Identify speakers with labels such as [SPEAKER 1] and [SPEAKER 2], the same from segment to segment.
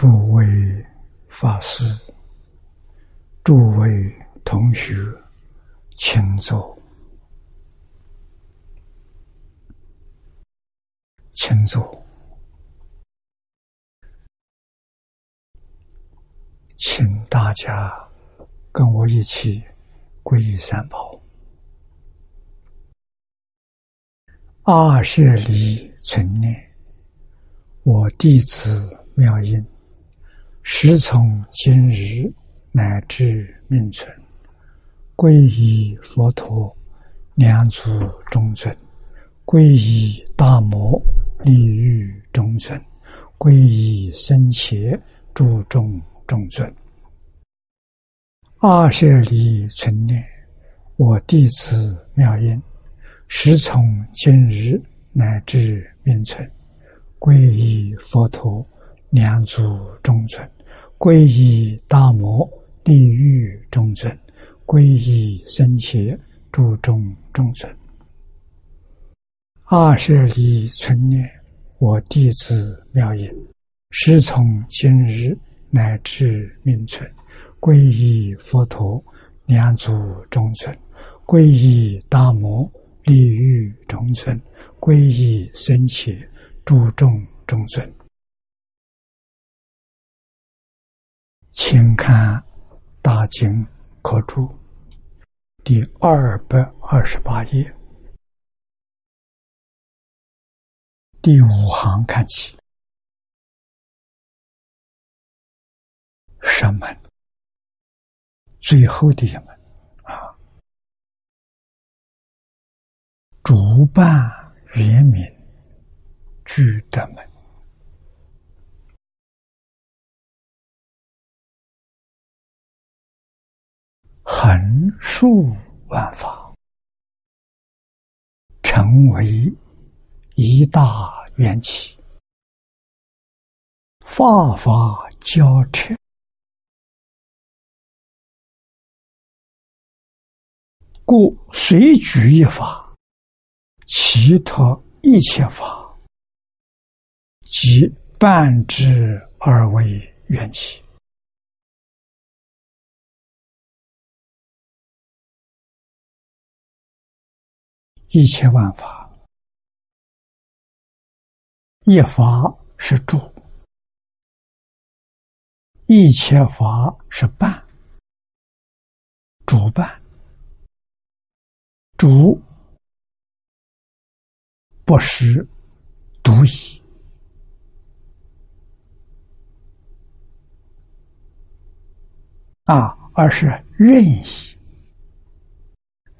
[SPEAKER 1] 诸位法师、诸位同学，请坐，请坐，请大家跟我一起皈依三宝。二舍离存念，我弟子妙音。时从今日乃至命存，皈依佛陀，两足中尊；皈依大摩，利欲中尊；皈依僧伽，注众中尊。二舍离存念，我弟子妙音，时从今日乃至命存，皈依佛陀。两足中尊，皈依大摩地狱中尊，皈依僧伽诸众中尊。二舍离存念，我弟子妙音，师从今日乃至命存，皈依佛陀两足众尊，皈依大摩地狱中尊，皈依僧伽诸众中尊。请看《大经可注》第二百二十八页。第五行看起，什门最后的一门。啊，主办圆明具德门。横竖万法，成为一大缘起，法法交彻，故随举一法，其他一切法，即半之而为缘起。一切万法，一法是主，一切法是伴，主伴，主不是独一啊，而是任意，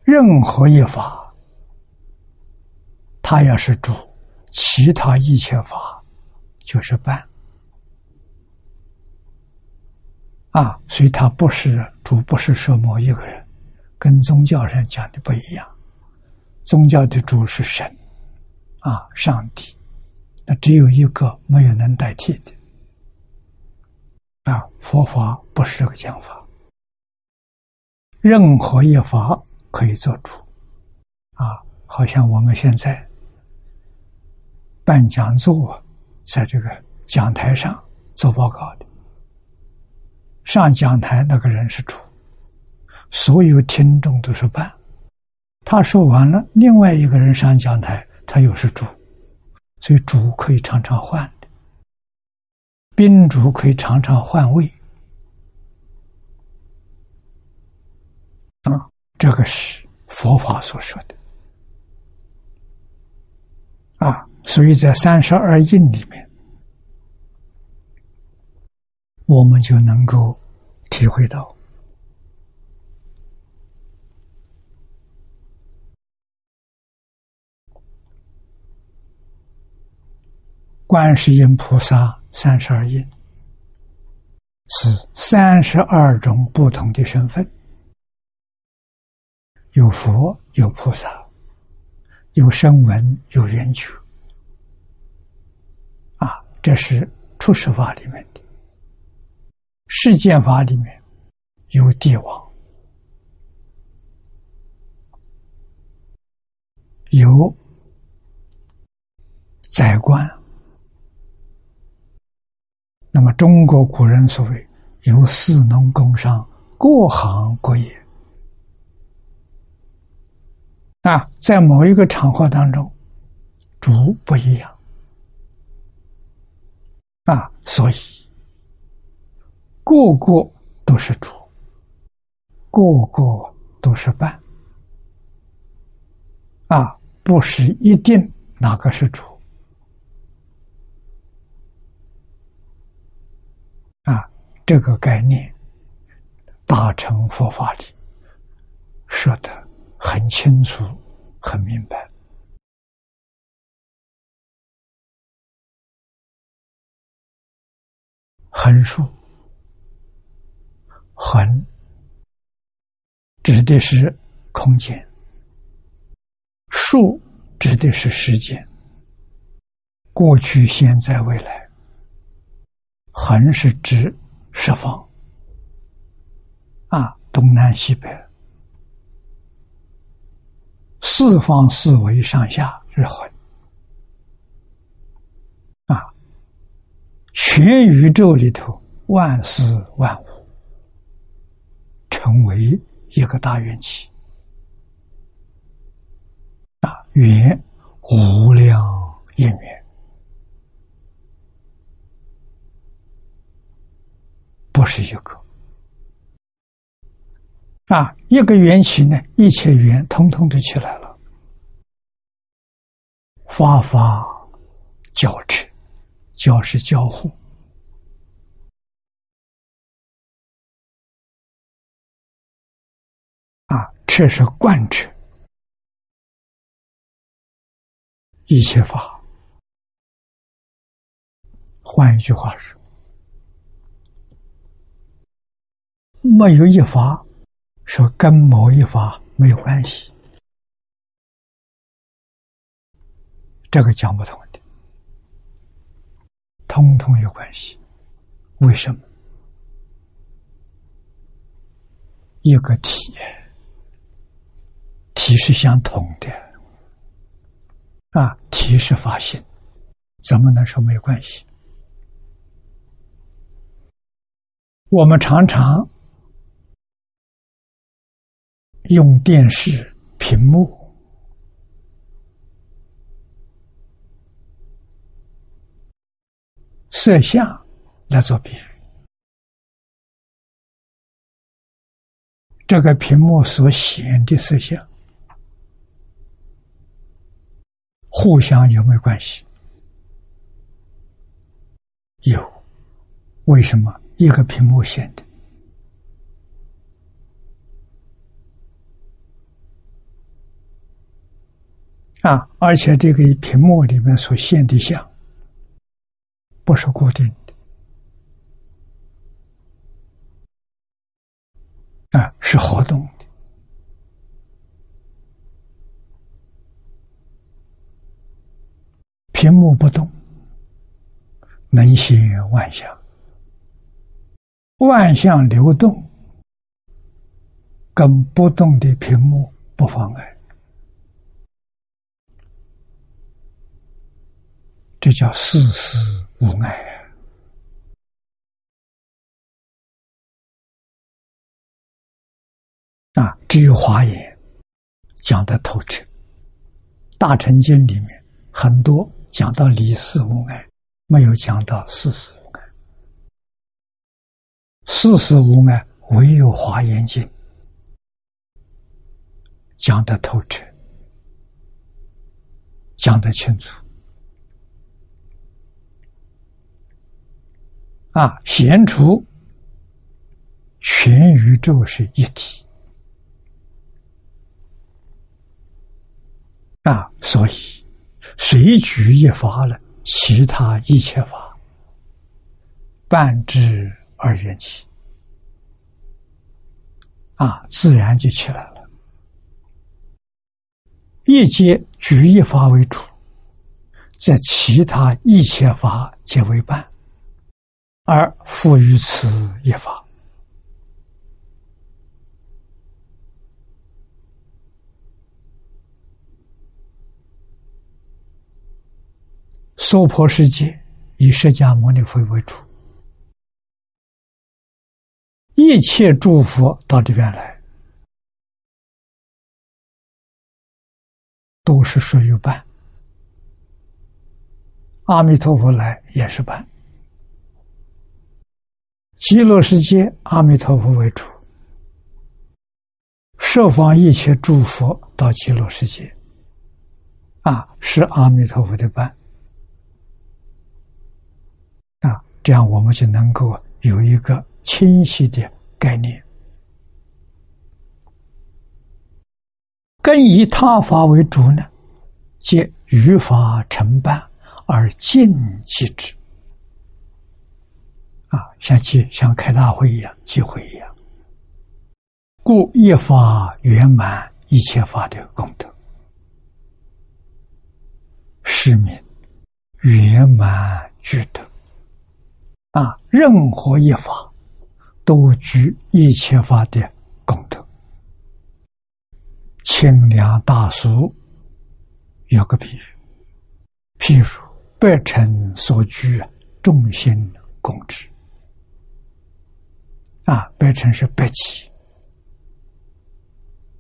[SPEAKER 1] 任何一法。他要是主，其他一切法就是伴啊，所以他不是主，不是说某一个人，跟宗教上讲的不一样。宗教的主是神啊，上帝，那只有一个，没有能代替的啊。佛法不是这个讲法，任何一法可以做主啊，好像我们现在。办讲座，在这个讲台上做报告的，上讲台那个人是主，所有听众都是伴。他说完了，另外一个人上讲台，他又是主，所以主可以常常换的，宾主可以常常换位。啊，这个是佛法所说的，啊。所以在三十二印里面，我们就能够体会到，观世音菩萨三十二印是三十二种不同的身份，有佛，有菩萨，有声闻，有缘觉。这是出世法里面的，世间法里面有帝王，有宰官，那么中国古人所谓“有士农工商，各行各业”，啊，在某一个场合当中，主不一样，所以个个都是主，个个都是伴，啊，不是一定哪个是主。啊这个概念，大乘佛法里说的很清楚、很明白。横竖，横指的是空间，竖指的是时间，过去、现在、未来。横是指。十方啊，东南西北，四方四维上下是横啊，全宇宙里头万事万物成为一个大缘起啊，缘无量因缘。不是一个。啊，一个缘起呢，一切缘通通都起来了，发发交织，交是交互。啊，这是贯彻一切法。换一句话说。没有一法说跟某一法没有关系，这个讲不通的，通通有关系。为什么？一个体，体是相同的，啊，体是法性，怎么能说没有关系？我们常常。用电视屏幕、摄像来做比喻，这个屏幕所显的色相，互相有没有关系？有，为什么一个屏幕显的？啊！而且这个屏幕里面所现的像，不是固定的，啊，是活动的。屏幕不动，能现万象；万象流动，跟不动的屏幕不妨碍。这叫事事无碍啊！只有华严讲的透彻，《大乘经》里面很多讲到理事无碍，没有讲到事事无碍。事事无碍，唯有《华严经》讲的透彻，讲得清楚。啊，显出全宇宙是一体啊，所以随举一法了，其他一切法半之而缘起啊，自然就起来了。一皆举一法为主，在其他一切法皆为伴。而复于此一法，娑婆世界以释迦牟尼佛为主，一切诸佛到这边来，都是属于伴。阿弥陀佛来也是伴。极乐世界，阿弥陀佛为主，设方一切诸佛到极乐世界，啊，是阿弥陀佛的伴。啊，这样我们就能够有一个清晰的概念。更以他法为主呢，皆于法成办而尽即之。啊，像集像开大会一样，集会一样，故一法圆满一切法的功德，是名圆满具德。啊，任何一法都具一切法的功德。清凉大俗有个比喻，譬如百尘所居，众心共之。啊，北辰是北极，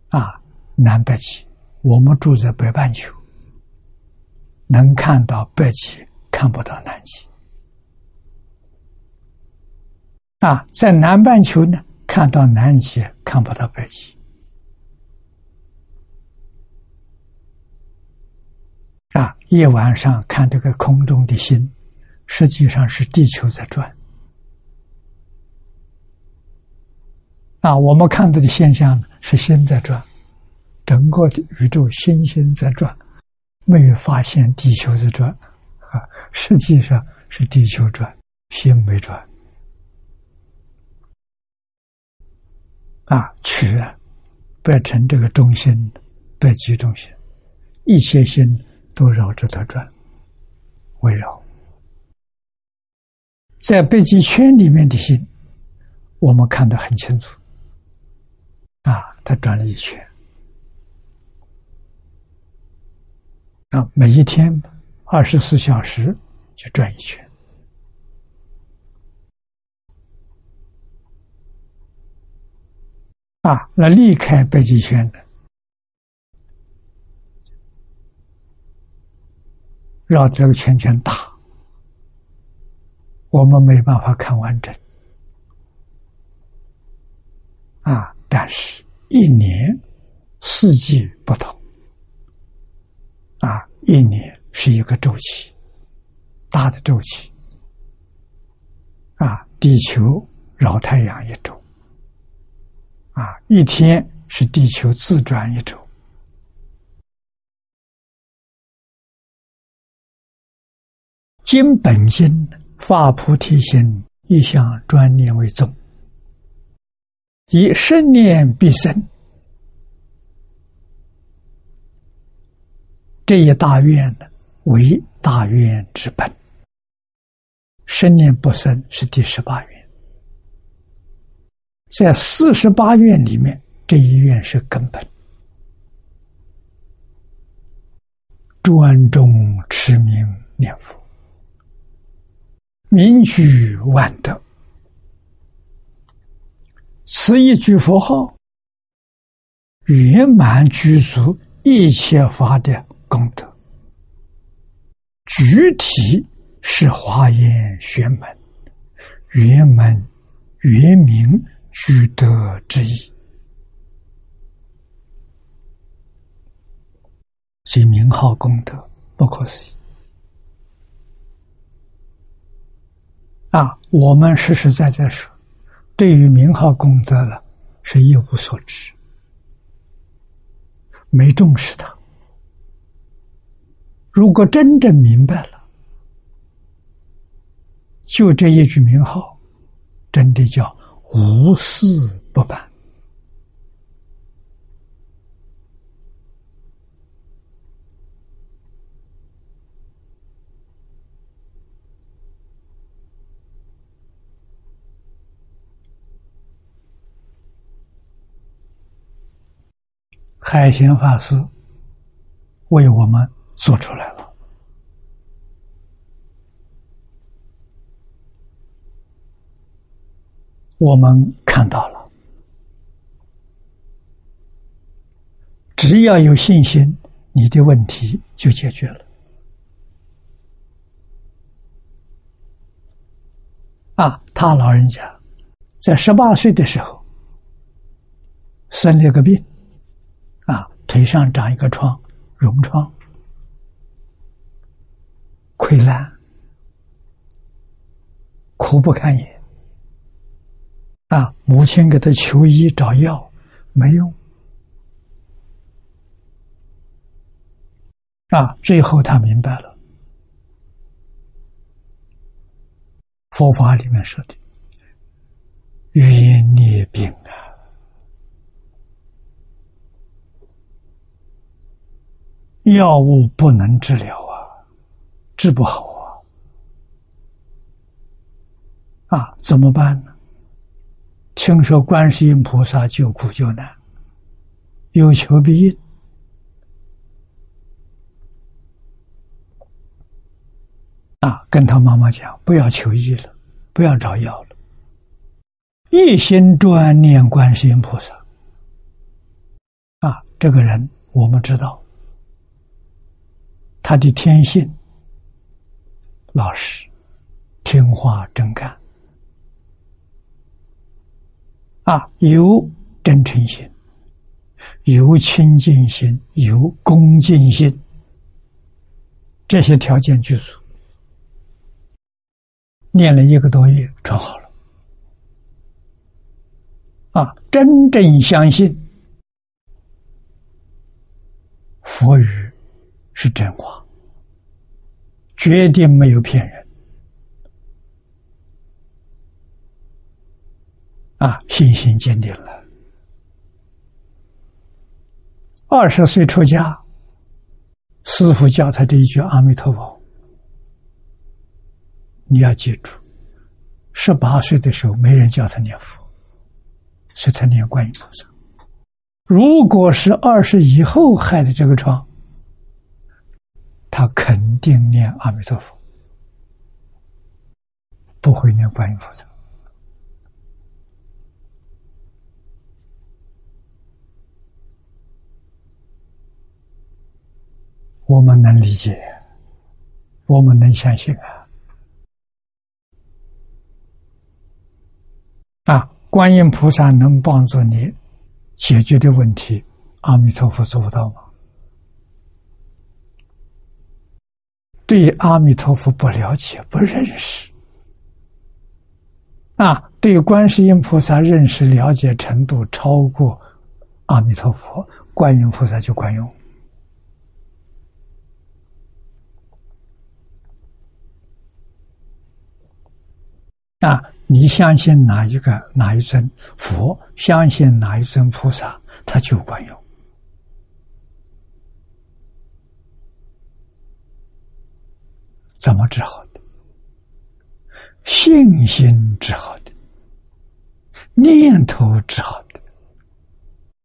[SPEAKER 1] 啊，南北极。我们住在北半球，能看到北极，看不到南极。啊，在南半球呢，看到南极，看不到北极。啊，夜晚上看这个空中的星，实际上是地球在转。啊，我们看到的现象是星在转，整个的宇宙星星在转，没有发现地球在转，啊，实际上是地球转，心没转。啊，取变成这个中心，北极中心，一切心都绕着它转，围绕在北极圈里面的心，我们看得很清楚。啊，他转了一圈，啊，每一天二十四小时就转一圈，啊，那离开北极圈的，绕这个圈圈打，我们没办法看完整，啊。但是，一年四季不同，啊，一年是一个周期，大的周期，啊，地球绕太阳一周，啊，一天是地球自转一周，今本心发菩提心，一向专念为宗。以生念必生，这一大愿呢，为大愿之本。生念不生是第十八愿，在四十八愿里面，这一愿是根本。专中持名念佛，名具万德。此一句佛号，圆满具足一切法的功德。具体是华严玄门圆满圆明具德之意，所以名号功德不可思议。啊，我们实实在在说。对于名号功德了，是一无所知，没重视它。如果真正明白了，就这一句名号，真的叫无事不办。海贤法师为我们做出来了我们看到了，只要有信心，你的问题就解决了。啊，他老人家在十八岁的时候生了个病，啊，腿上长一个疮，脓疮，溃烂，苦不堪言。母亲给他求医找药，没用。啊，最后他明白了，佛法里面说的“冤孽病”啊，药物不能治疗啊，治不好啊，啊，怎么办呢？听说观世音菩萨救苦救难，有求必应。啊，跟他妈妈讲，不要求医了，不要找药了，一心专念观世音菩萨。啊，这个人我们知道，他的天性老实、听话、真干。啊，有真诚心，有清净心，有恭敬心，这些条件具足，念了一个多月，转好了。啊，真正相信佛语是真话，决定没有骗人。啊，信心坚定了。二十岁出家，师傅教他这一句“阿弥陀佛”，你要记住。十八岁的时候，没人教他念佛，所以才念观音菩萨。如果是二十以后害的这个疮，他肯定念阿弥陀佛，不会念观音菩萨。我们能理解，我们能相信啊！啊，观音菩萨能帮助你解决的问题，阿弥陀佛做不到吗？对阿弥陀佛不了解、不认识，啊，对观世音菩萨认识、了解程度超过阿弥陀佛，观音菩萨就管用。啊，你相信哪一个哪一尊佛，相信哪一尊菩萨，他就管用。怎么治好的？信心治好的，念头治好的。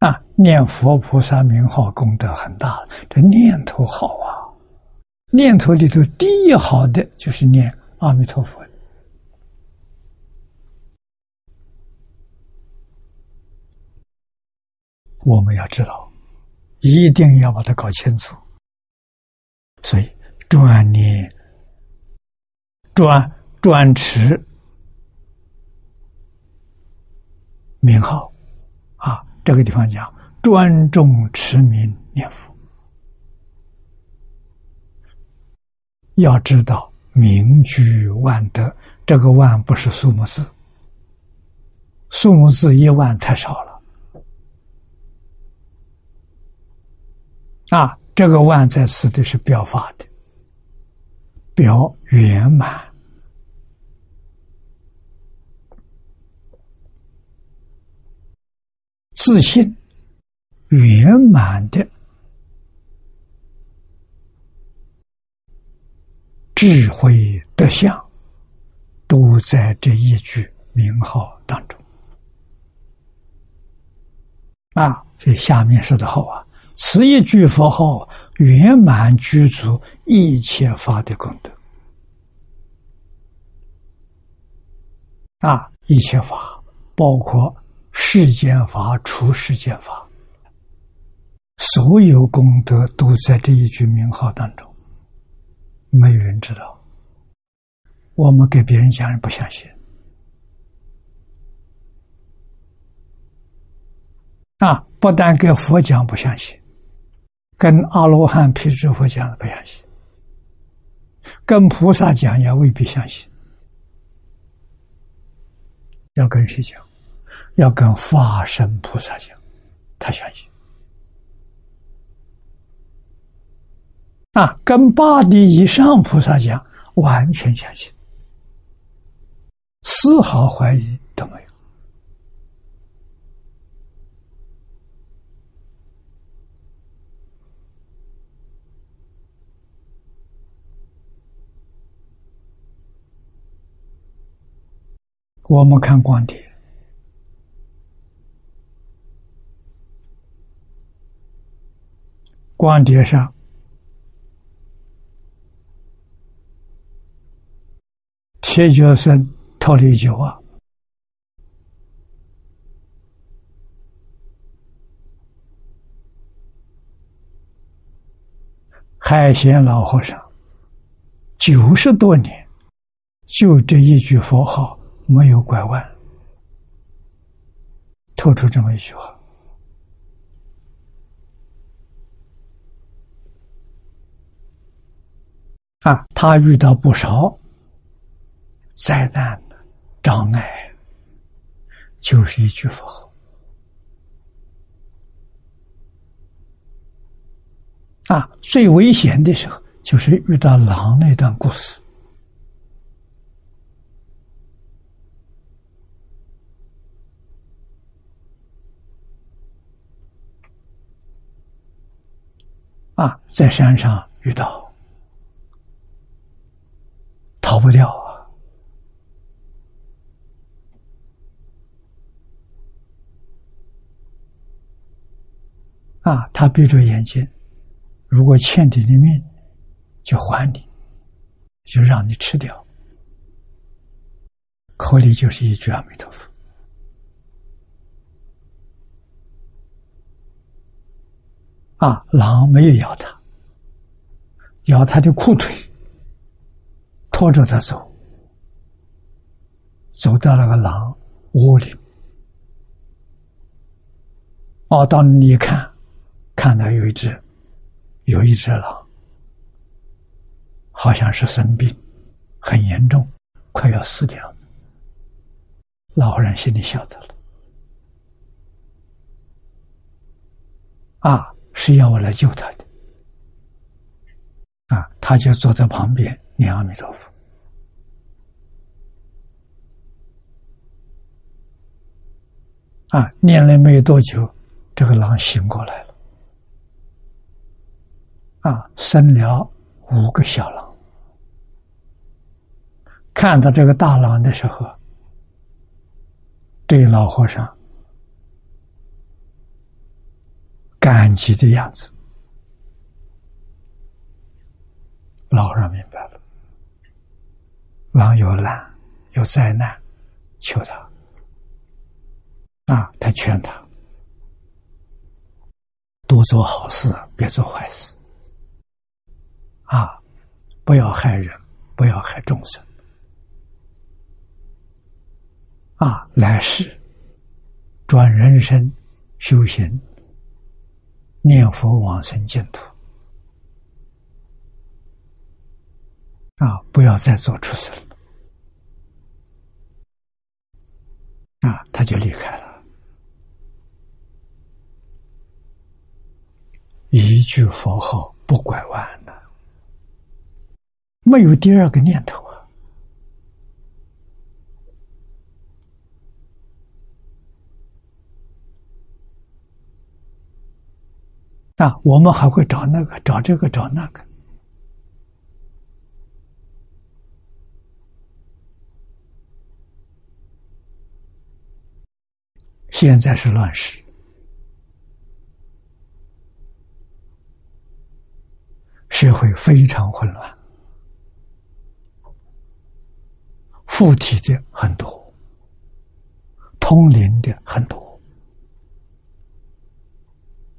[SPEAKER 1] 啊，念佛菩萨名号功德很大，这念头好啊！念头里头第一好的就是念阿弥陀佛。我们要知道，一定要把它搞清楚。所以专念、专专持名号啊，这个地方讲专重持名念佛。要知道名居万德，这个万不是数目字，数目字一万太少了。啊，这个万在此的是表法的，表圆满、自信、圆满的智慧德相，都在这一句名号当中。啊，所以下面说的好啊。此一句佛号，圆满具足一切法的功德。啊，一切法包括世间法、出世间法，所有功德都在这一句名号当中，没有人知道。我们给别人讲，人不相信。啊，不但给佛讲不相信，跟阿罗汉、辟支佛讲不相信，跟菩萨讲也未必相信。要跟谁讲？要跟法身菩萨讲，他相信。啊，跟八地以上菩萨讲，完全相信，丝毫怀疑都没有。我们看光碟，光碟上铁脚僧脱离句话，海贤老和尚九十多年，就这一句佛号。没有拐弯，透出这么一句话啊！他遇到不少灾难障碍，就是一句佛号啊！最危险的时候，就是遇到狼那段故事。啊，在山上遇到，逃不掉啊！啊，他闭着眼睛，如果欠你的命，就还你，就让你吃掉，口里就是一句阿弥陀佛。啊！狼没有咬他，咬他的裤腿，拖着他走，走到那个狼窝里。哦，到那里一看，看到有一只，有一只狼，好像是生病，很严重，快要死掉了。老人心里晓得了，啊！是要我来救他的啊！他就坐在旁边念阿弥陀佛啊！念了没有多久，这个狼醒过来了啊！生了五个小狼，看到这个大狼的时候，对老和尚。感激的样子，老人明白了。狼有难，有灾难，求他啊！他劝他多做好事，别做坏事啊！不要害人，不要害众生啊！来世转人生修行。念佛往生净土啊！不要再做出事了啊！他就离开了，一句佛号不拐弯的，没有第二个念头。啊，我们还会找那个，找这个，找那个。现在是乱世，社会非常混乱，附体的很多，通灵的很多，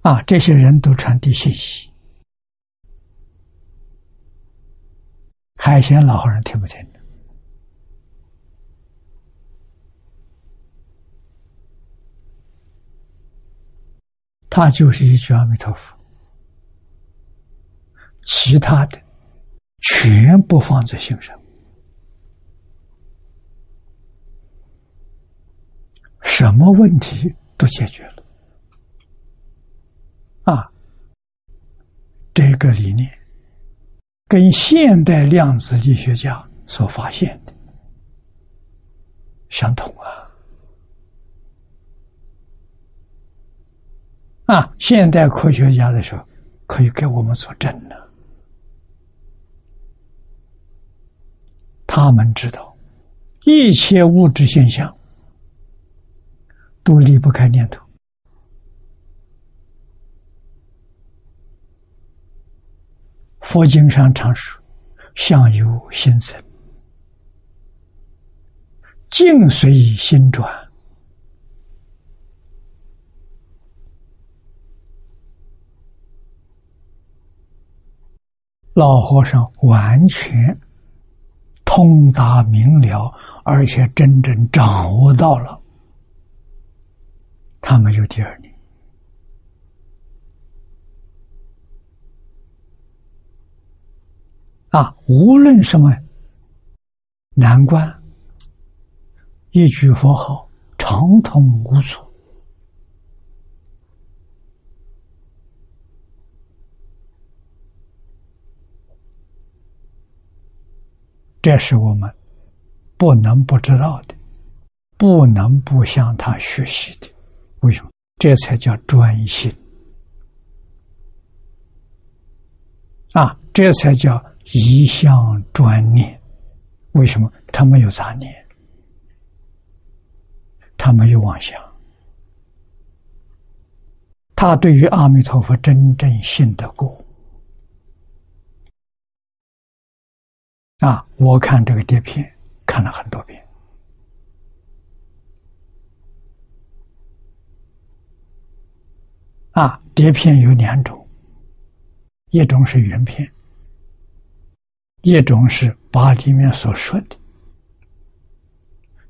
[SPEAKER 1] 啊，这些人都传递信息。海鲜老和尚听不听？他就是一句阿弥陀佛，其他的全部放在心上。什么问题都解决了啊！这个理念跟现代量子力学家所发现的相同啊！啊，现代科学家的时候可以给我们作证呢。他们知道一切物质现象。都离不开念头。佛经上常说：“相由心生，境随心转。”老和尚完全通达明了，而且真正掌握到了。他没有第二年啊！无论什么难关，一句佛号畅通无阻，这是我们不能不知道的，不能不向他学习的。为什么？这才叫专心啊！这才叫一向专念。为什么？他没有杂念，他没有妄想，他对于阿弥陀佛真正信得过啊！我看这个碟片看了很多遍。啊，碟片有两种，一种是原片，一种是把里面所说的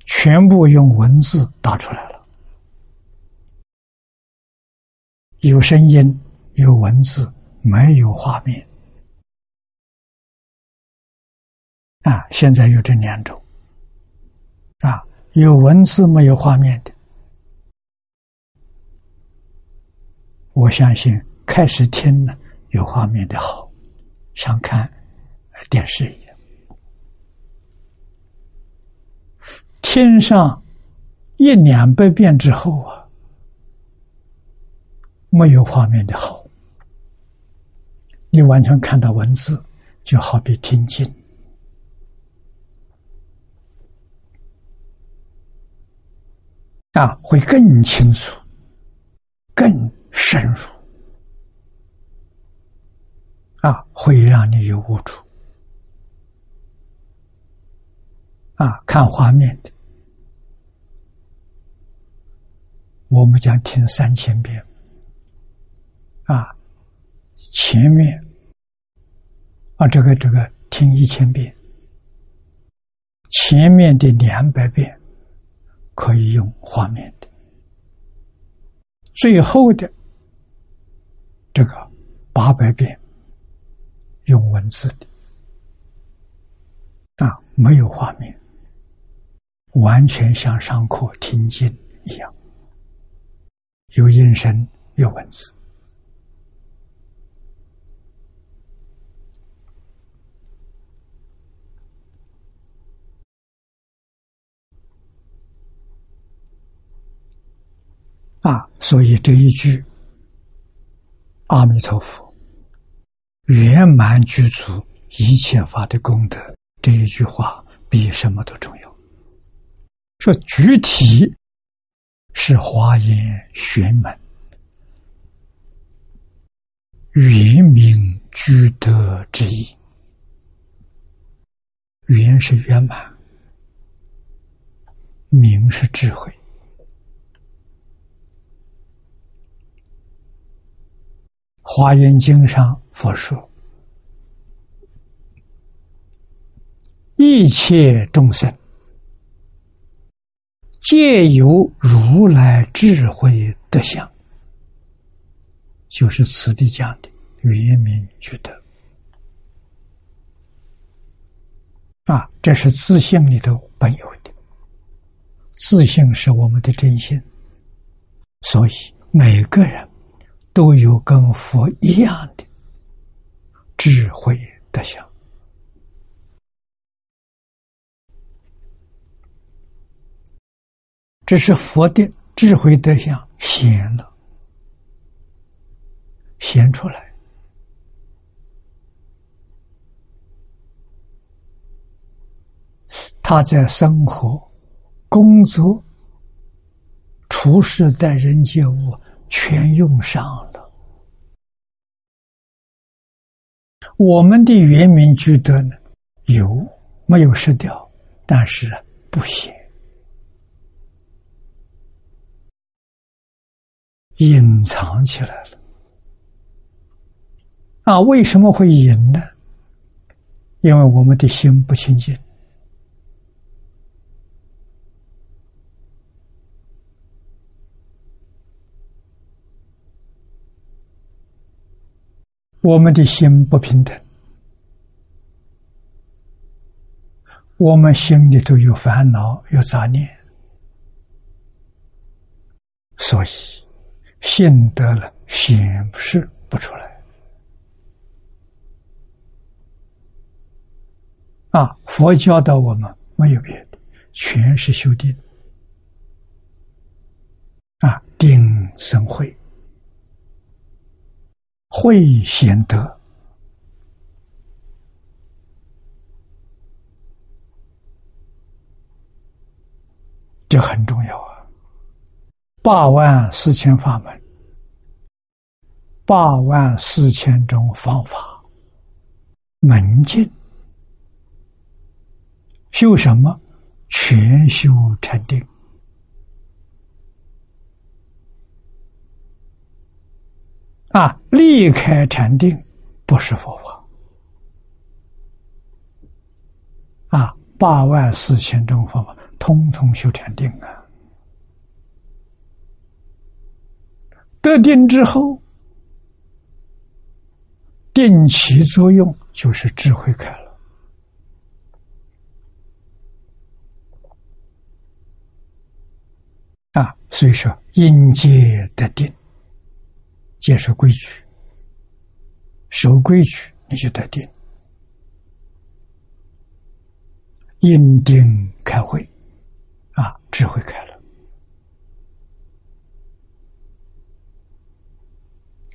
[SPEAKER 1] 全部用文字打出来了，有声音，有文字，没有画面。啊，现在有这两种，啊，有文字没有画面的。我相信开始听呢，有画面的好，想看电视一样。听上一两百遍之后啊，没有画面的好，你完全看到文字，就好比听经啊，会更清楚，更。深入啊，会让你有悟处啊！看画面的，我们将听三千遍啊，前面啊，这个这个听一千遍，前面的两百遍可以用画面的，最后的。这个八百遍用文字的啊，没有画面，完全像上课听经一样，有音声，有文字啊，所以这一句。阿弥陀佛，圆满具足一切法的功德，这一句话比什么都重要。说具体是华严玄门，圆明居德之意。圆是圆满，明是智慧。华严经上佛说。一切众生借由如来智慧德相。”就是此地讲的圆明觉德啊，这是自信里头本有的。自信是我们的真心，所以每个人都有跟佛一样的智慧德相。这是佛的智慧德相显了。显出来，他在生活、工作、处事待人接物，全用上了。我们的原名居德呢，有没有失掉？但是不显，隐藏起来了。啊，为什么会隐呢？因为我们的心不清净，我们的心不平等，我们心里头有烦恼、有杂念，所以心得了显示不出来。啊！佛教导我们没有别的，全是修定。啊，定生慧，慧显德，这很重要啊！八万四千法门，八万四千种方法，门径。修什么？全修禅定啊！离开禅定不是佛法啊！八万四千种方法，通通修禅定啊！得定之后，定起作用就是智慧开了。啊，所以说，应戒得定，戒守规矩，守规矩你就得定，应定开会，啊，智慧开了，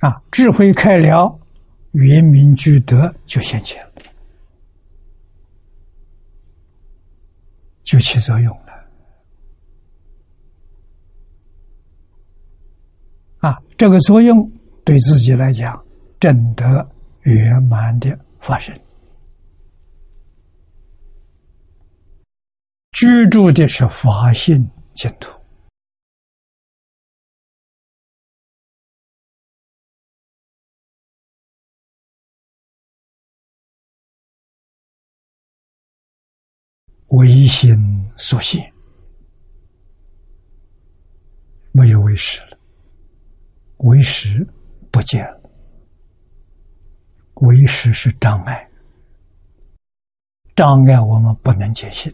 [SPEAKER 1] 啊，智慧开了，圆明具德就现前了，就起作用了。啊，这个作用对自己来讲，真的圆满的发生，居住的是法性净土，唯心所现，没有为实了。为实不见了，为实是障碍，障碍我们不能见性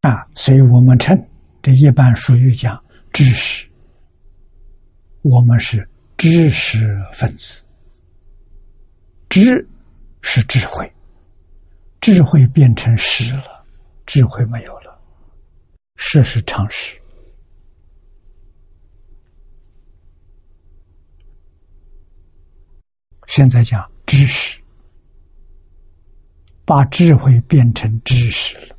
[SPEAKER 1] 啊！所以我们称这一般属于讲知识，我们是知识分子。知是智慧，智慧变成识了，智慧没有了，识是常识。现在讲知识，把智慧变成知识了，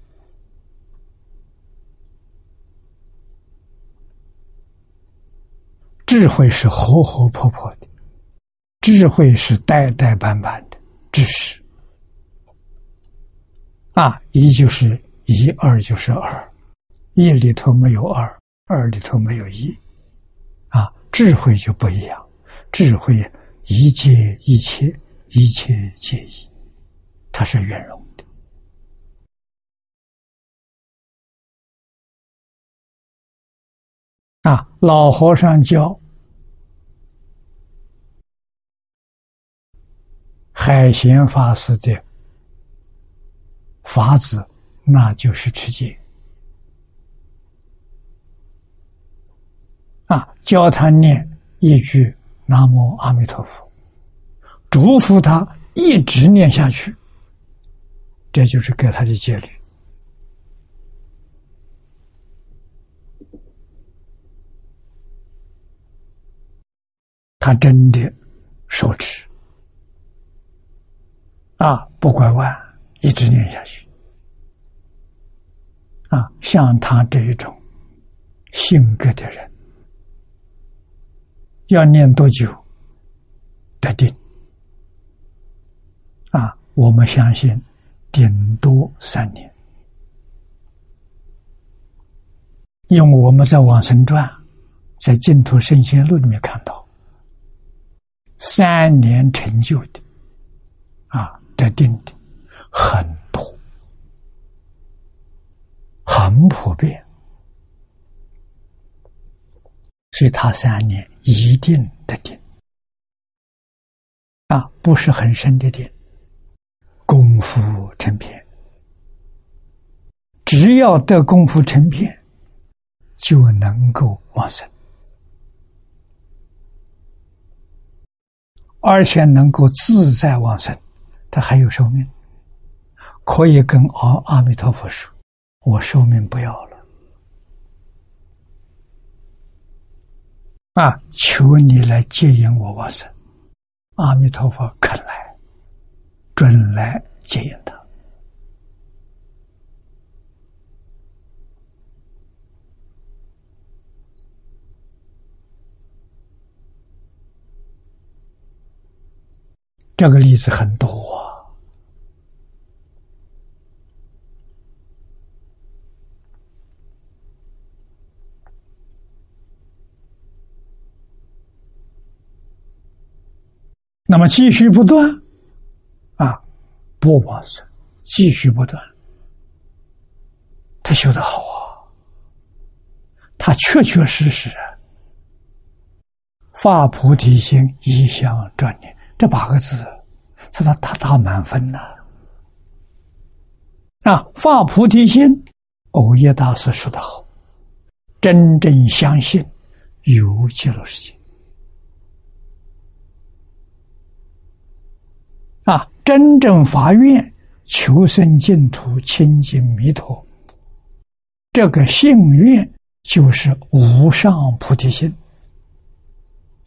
[SPEAKER 1] 智慧是活活泼泼的。智慧是代代斑斑的知识，啊，一就是一，二就是二，一里头没有二，二里头没有一，啊，智慧就不一样，智慧一切一切，一切皆一，它是圆融啊，老和尚教海贤法师的。法子，那就是持戒啊！教他念一句“南无阿弥陀佛”，嘱咐他一直念下去，这就是给他的戒律。他真的受持啊，不拐弯，一直念下去。啊，像他这一种性格的人，要念多久得定？啊，我们相信顶多三年，因为我们在《往生传》在《净土圣贤录》里面看到，三年成就的，啊，得定的很多。很普遍，所以他三年一定得定。啊，不是很深的定，功夫成片，只要得功夫成片，就能够往生，而且能够自在往生，他还有寿命，可以跟阿阿弥陀佛说。我寿命不要了，啊！求你来接引我往生。阿弥陀佛肯来，准来接引他。这个例子很多。那么继续不断，啊，不往生，继续不断，他修得好啊，他确确实实发菩提心，一向专念。这八个字，是他他打满分呐！啊，发菩提心，欧耶大师说的好，真正相信有极乐世界。啊，真正发愿求生净土、清净弥陀，这个信愿就是无上菩提心。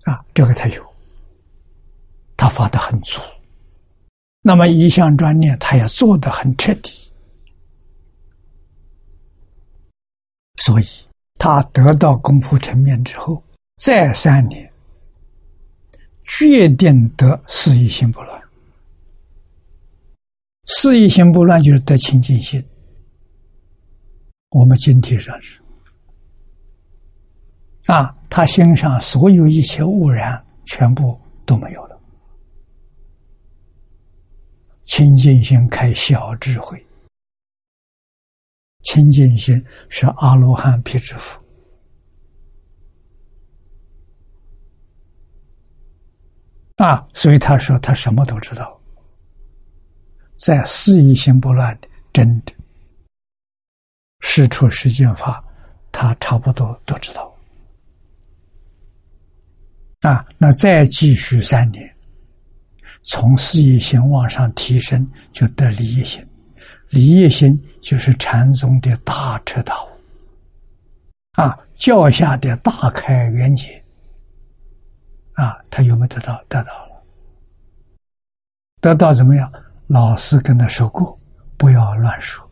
[SPEAKER 1] 啊，这个他有，他发的很足。那么一项专念，他也做的很彻底，所以他得到功夫成面之后，再三年，决定得四意心不乱。四意心不乱，就是得清净心。我们今天上是啊，他心上所有一切污染全部都没有了。清净心开小智慧，清净心是阿罗汉辟支佛啊，所以他说他什么都知道。在四意心不乱的真的，事出世间法，他差不多都知道。啊，那再继续三年，从事业心往上提升，就得离业心。离业心就是禅宗的大彻大悟，啊，教下的大开圆解。啊，他有没有得到？得到了。得到怎么样？老师跟他说过，不要乱说。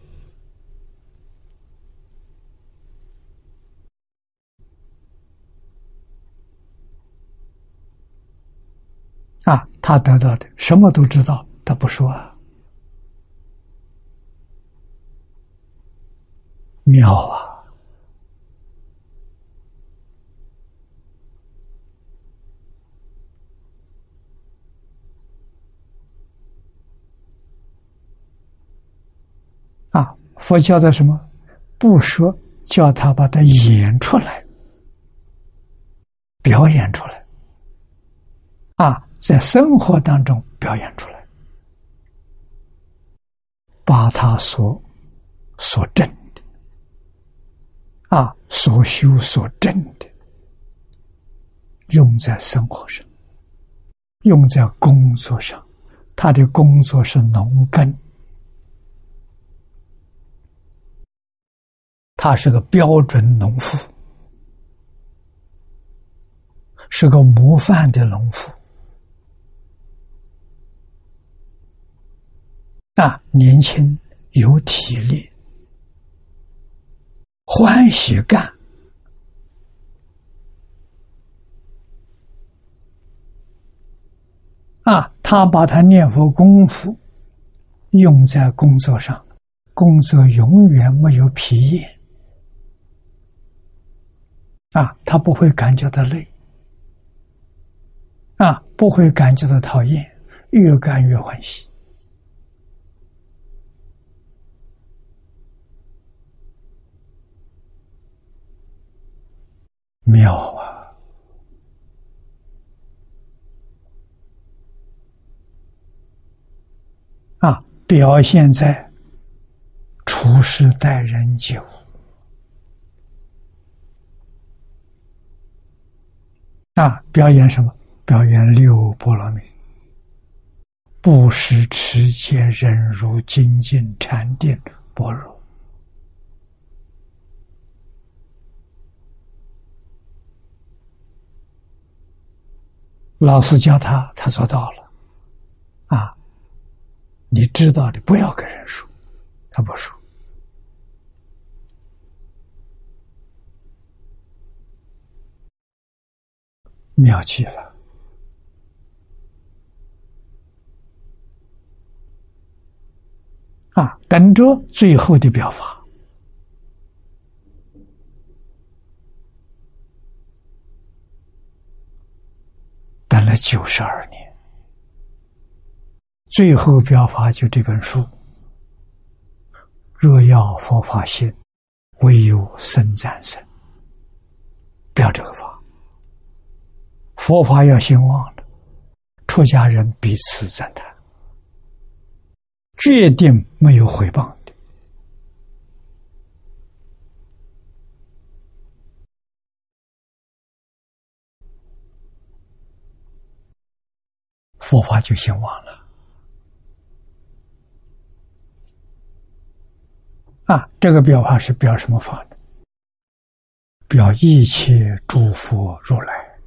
[SPEAKER 1] 啊，他得到的什么都知道，他不说啊。妙啊！啊，佛教的什么？不说，叫他把它演出来，表演出来。啊，在生活当中表演出来，把他所所证的，啊，所修所证的，用在生活上，用在工作上。他的工作是农耕。他是个标准农妇，是个模范的农妇。啊，年轻有体力，欢喜干。啊，他把他念佛功夫用在工作上，工作永远没有疲厌。啊，他不会感觉到累，啊，不会感觉到讨厌，越干越欢喜，妙啊！啊，表现在处事待人接物。啊！表演什么？表演六波罗蜜，布施、持戒、忍辱、精进、禅定、般若。老师教他，他做到了。啊，你知道的，不要跟人说，他不说。妙极了！啊，等着最后的表法，等了九十二年，最后表法就这本书。若要佛法心，唯有生赞生，表这个法。佛法要兴旺了，出家人彼此赞叹，决定没有回报的。佛法就兴旺了。啊，这个表法是表什么法呢？表一切诸佛如来。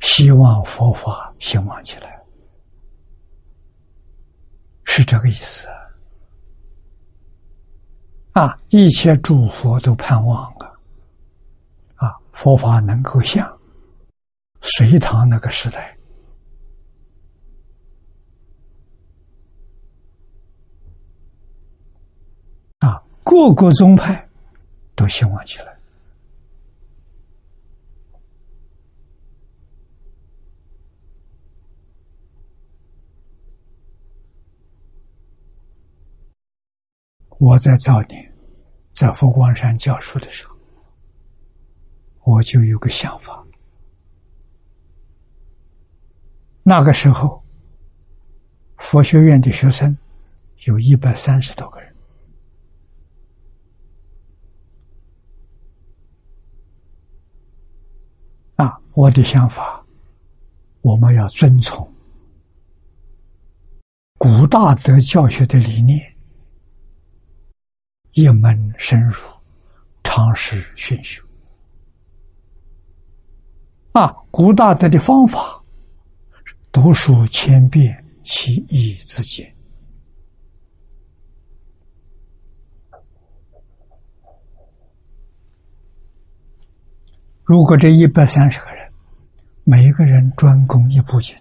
[SPEAKER 1] 希望佛法兴旺起来，是这个意思啊！一切诸佛都盼望啊，啊，佛法能够像隋唐那个时代啊，各个宗派都兴旺起来。我在早年在佛光山教书的时候，我就有个想法。那个时候，佛学院的学生有一百三十多个人。啊，我的想法，我们要遵从古大德教学的理念。一门深入，长时熏修。啊，古大德的方法，读书千遍，其义自见。如果这一百三十个人，每一个人专攻一部经，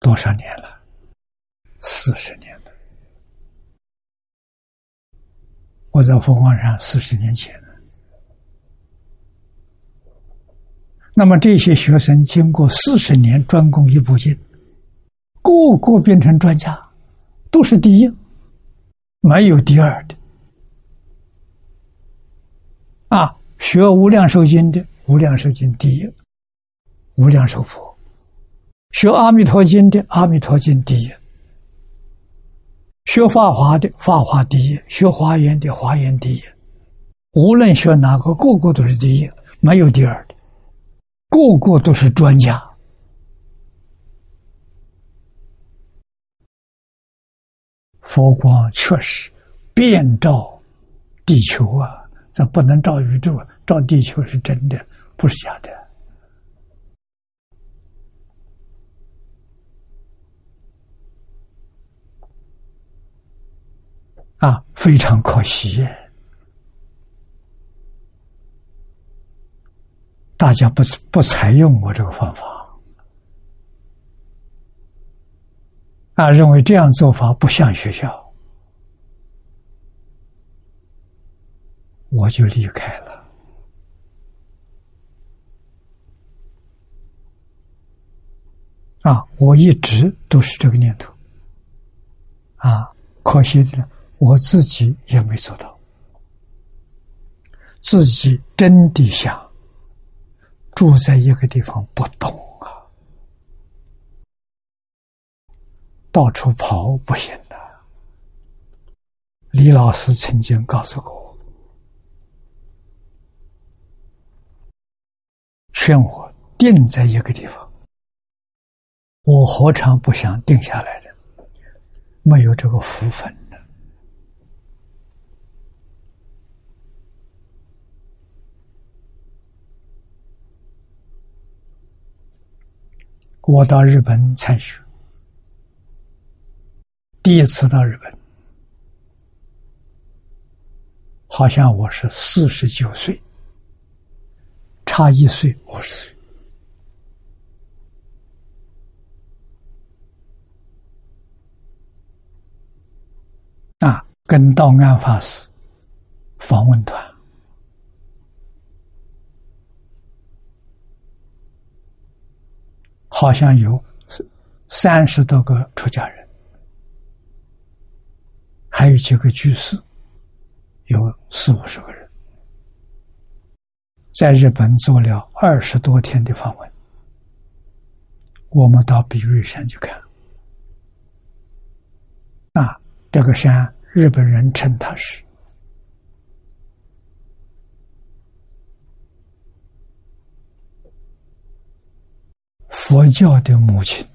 [SPEAKER 1] 多少年了？四十年了。我在佛光山四十年前。那么这些学生经过四十年专攻一部经，个个变成专家，都是第一，没有第二的。啊，学无量寿经的无量寿经第一，无量寿佛；学阿弥陀经的阿弥陀经第一；学法华的法华第一；学华严的华严第一。无论学哪个，个个都是第一，没有第二的。个个都是专家，佛光确实遍照地球啊！这不能照宇宙，照地球是真的，不是假的。啊，非常可惜。大家不不采用我这个方法，啊，认为这样做法不像学校，我就离开了。啊，我一直都是这个念头，啊，可惜的呢，我自己也没做到，自己真的想。住在一个地方不动啊，到处跑不行的。李老师曾经告诉过我，劝我定在一个地方。我何尝不想定下来的？没有这个福分。我到日本参学，第一次到日本，好像我是四十九岁，差一岁。五十岁，啊，跟道安法师访问团。好像有三十多个出家人，还有几个居士，有四五十个人，在日本做了二十多天的访问。我们到比瑞山去看，啊，这个山日本人称它是。佛教的母亲，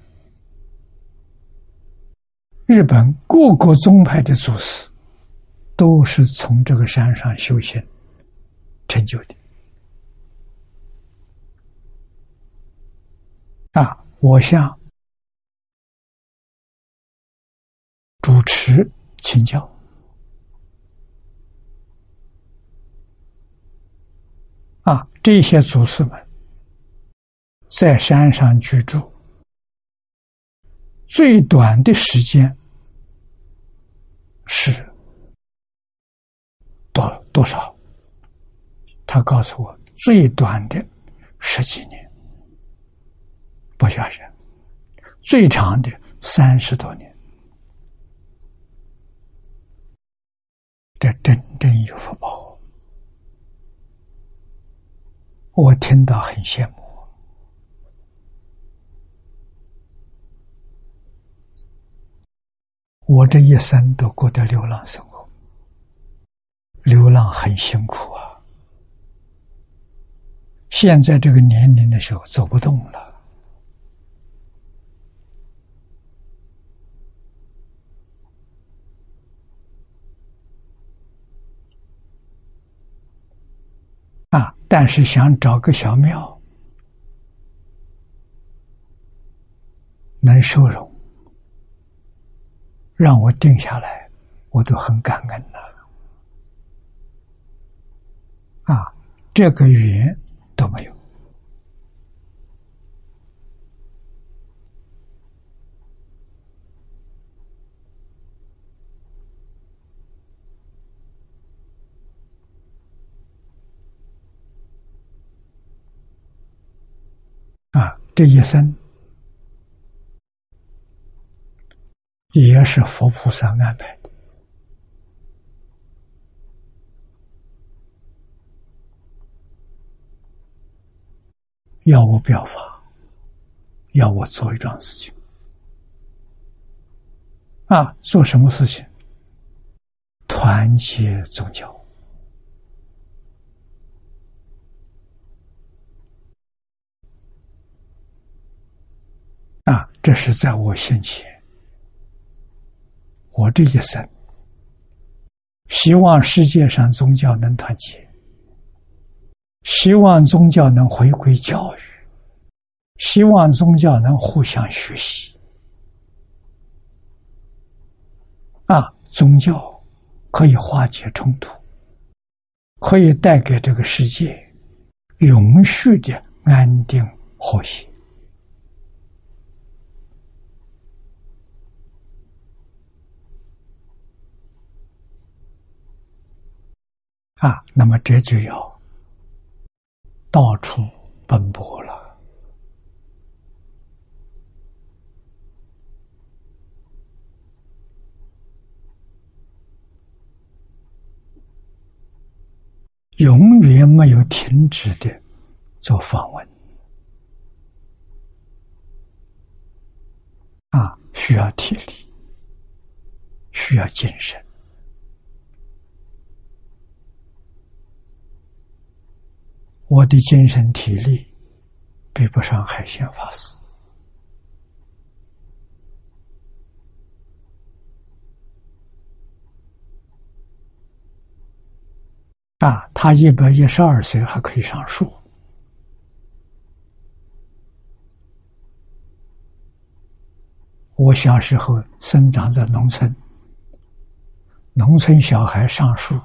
[SPEAKER 1] 日本各个宗派的祖师，都是从这个山上修行成就的。啊，我向主持请教，啊，这些祖师们。在山上居住，最短的时间是多多少？他告诉我，最短的十几年不下山，最长的三十多年。这真正有福报，我听到很羡慕。我这一生都过得流浪生活，流浪很辛苦啊！现在这个年龄的时候走不动了，啊！但是想找个小庙，能收容。让我定下来，我都很感恩呐！啊，这个缘都没有啊，这一生也是佛菩萨安排的，要我表法，要我做一桩事情。啊，做什么事情？团结宗教。啊，这是在我先前，我这一生希望世界上宗教能团结，希望宗教能回归教育，希望宗教能互相学习。啊，宗教可以化解冲突，可以带给这个世界永续的安定和谐。啊，那么这就要到处奔波了。永远没有停止的做访问啊，需要体力，需要精神。我的精神体力比不上海鲜法师啊！他一百一十二岁还可以上树。我小时候生长在农村，农村小孩上树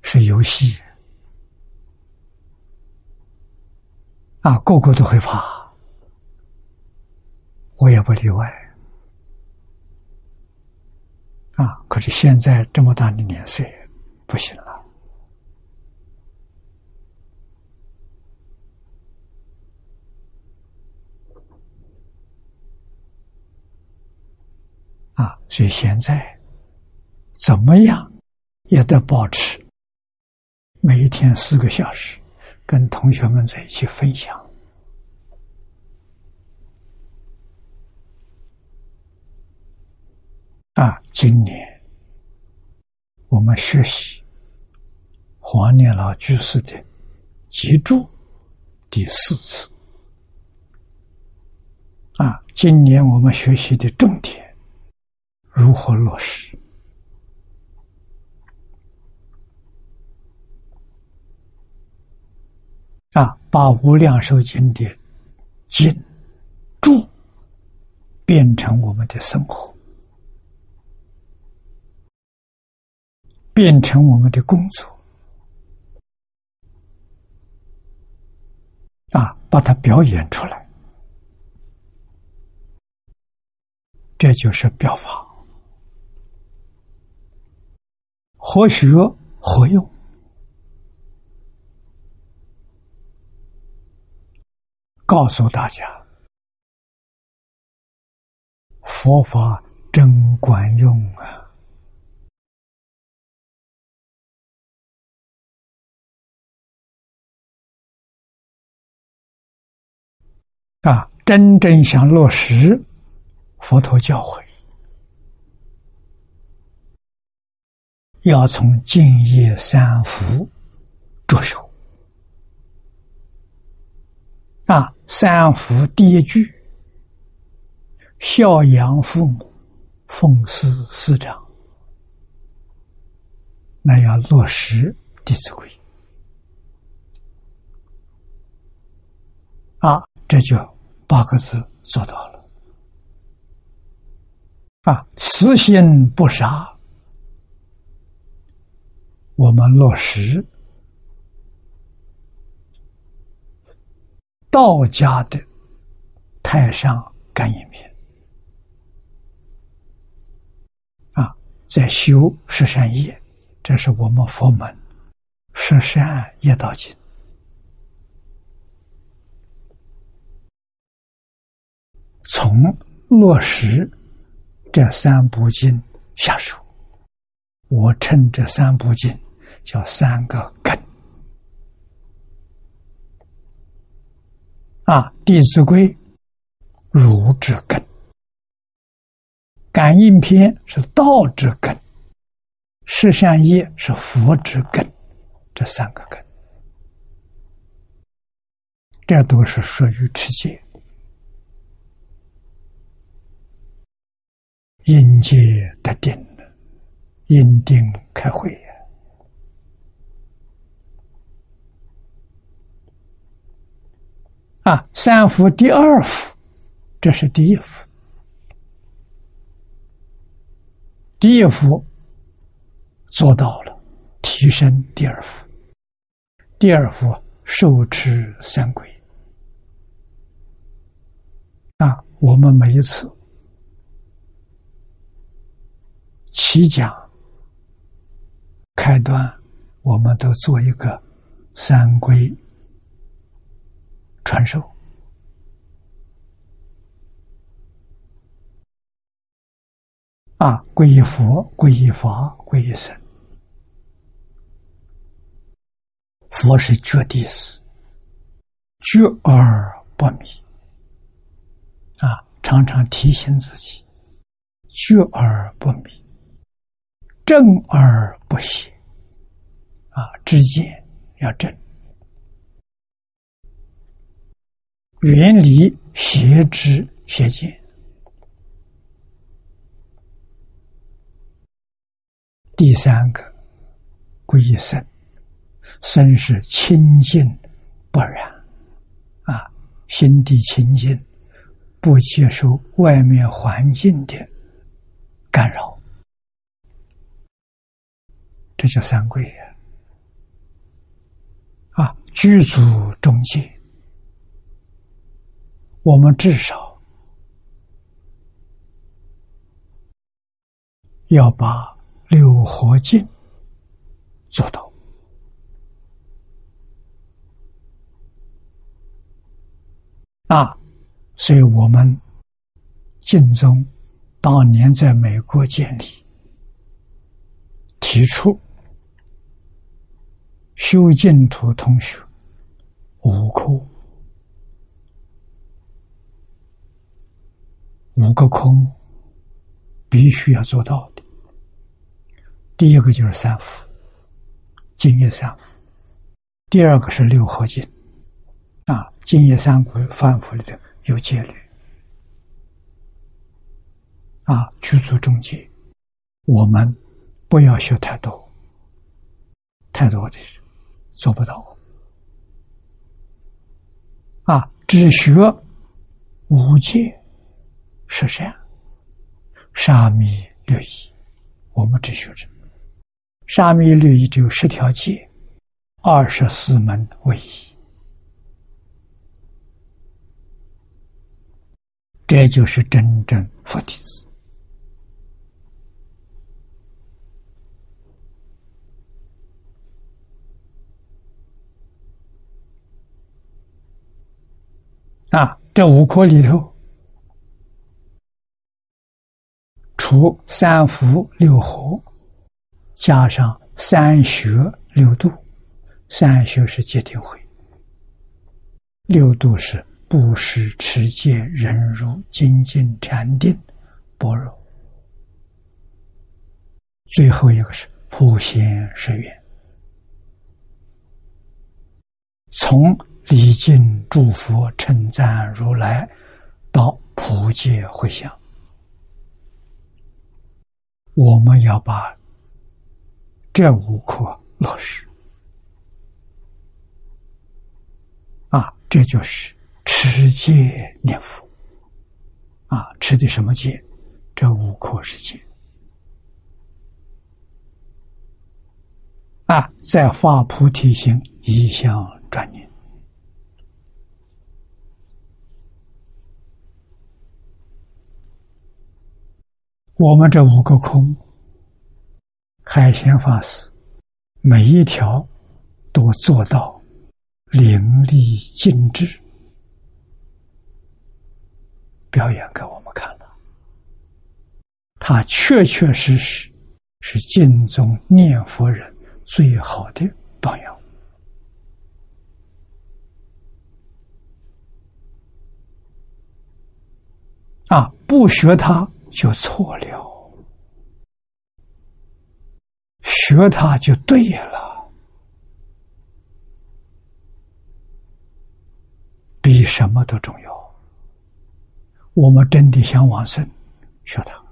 [SPEAKER 1] 是游戏。啊，个个都会怕，我也不例外。啊，可是现在这么大的年岁，不行了。啊，所以现在怎么样也得保持每一天四个小时。跟同学们在一起分享啊！今年我们学习黄念老居士的集注第四次啊！今年我们学习的重点如何落实？啊，把《无量寿经》的经注变成我们的生活，变成我们的工作，啊，把它表演出来，这就是表法，何学何用？告诉大家，佛法真管用啊！啊，真正想落实佛陀教诲，要从敬业三福着手。啊，三福第一句，孝养父母，奉事师长，那要落实《弟子规》啊，这就八个字做到了。啊，慈心不杀，我们落实。道家的太上感应篇啊，在修十善业，这是我们佛门十善业道经从落实这三部经下手。我称这三部经叫三个根啊，《弟子规》儒之根，《感应篇》是道之根，《十善业》是佛之根，这三个根，这都是属于持戒。因戒得定因定开慧呀！啊，三福第二福，这是第一福。第一福做到了，提升第二福。第二福受持三规。啊，我们每一次起讲。开端，我们都做一个三规传授啊，皈依佛，皈依法，皈依僧。佛是觉地思，觉而不迷啊，常常提醒自己，觉而不迷，正而不邪。啊，知见要正，远离邪知邪见。第三个，皈依僧，僧是清净不染，啊，心地清净，不接受外面环境的干扰，这叫三归呀。啊，居足中戒，我们至少要把六合敬做到。啊，所以我们晋宗当年在美国建立，提出。修净土同学五空，五个空必须要做到的。第一个就是三福，净业三福；第二个是六合敬，啊，净业三福反复里头有戒律，啊，居住中戒，我们不要学太多，太多的。做不到啊！只学五戒十善、沙弥律仪，我们只学这沙弥律仪只有十条戒，二十四门为一，这就是真正佛弟子。啊，这五科里头，除三福六合，加上三学六度，三学是戒定慧，六度是布施、持戒、忍辱、精进、禅定、般若，最后一个是普贤十愿，从。礼敬祝福称赞如来，到普界回向，我们要把这五课落实啊！这就是持戒念佛啊！持的什么戒？这五课是戒啊！在发菩提心，一向专念。我们这五个空，海鲜法师每一条都做到淋漓尽致，表演给我们看了，他确确实实是敬宗念佛人最好的榜样。啊，不学他就错了，学他就对了，比什么都重要。我们真的想往生，学他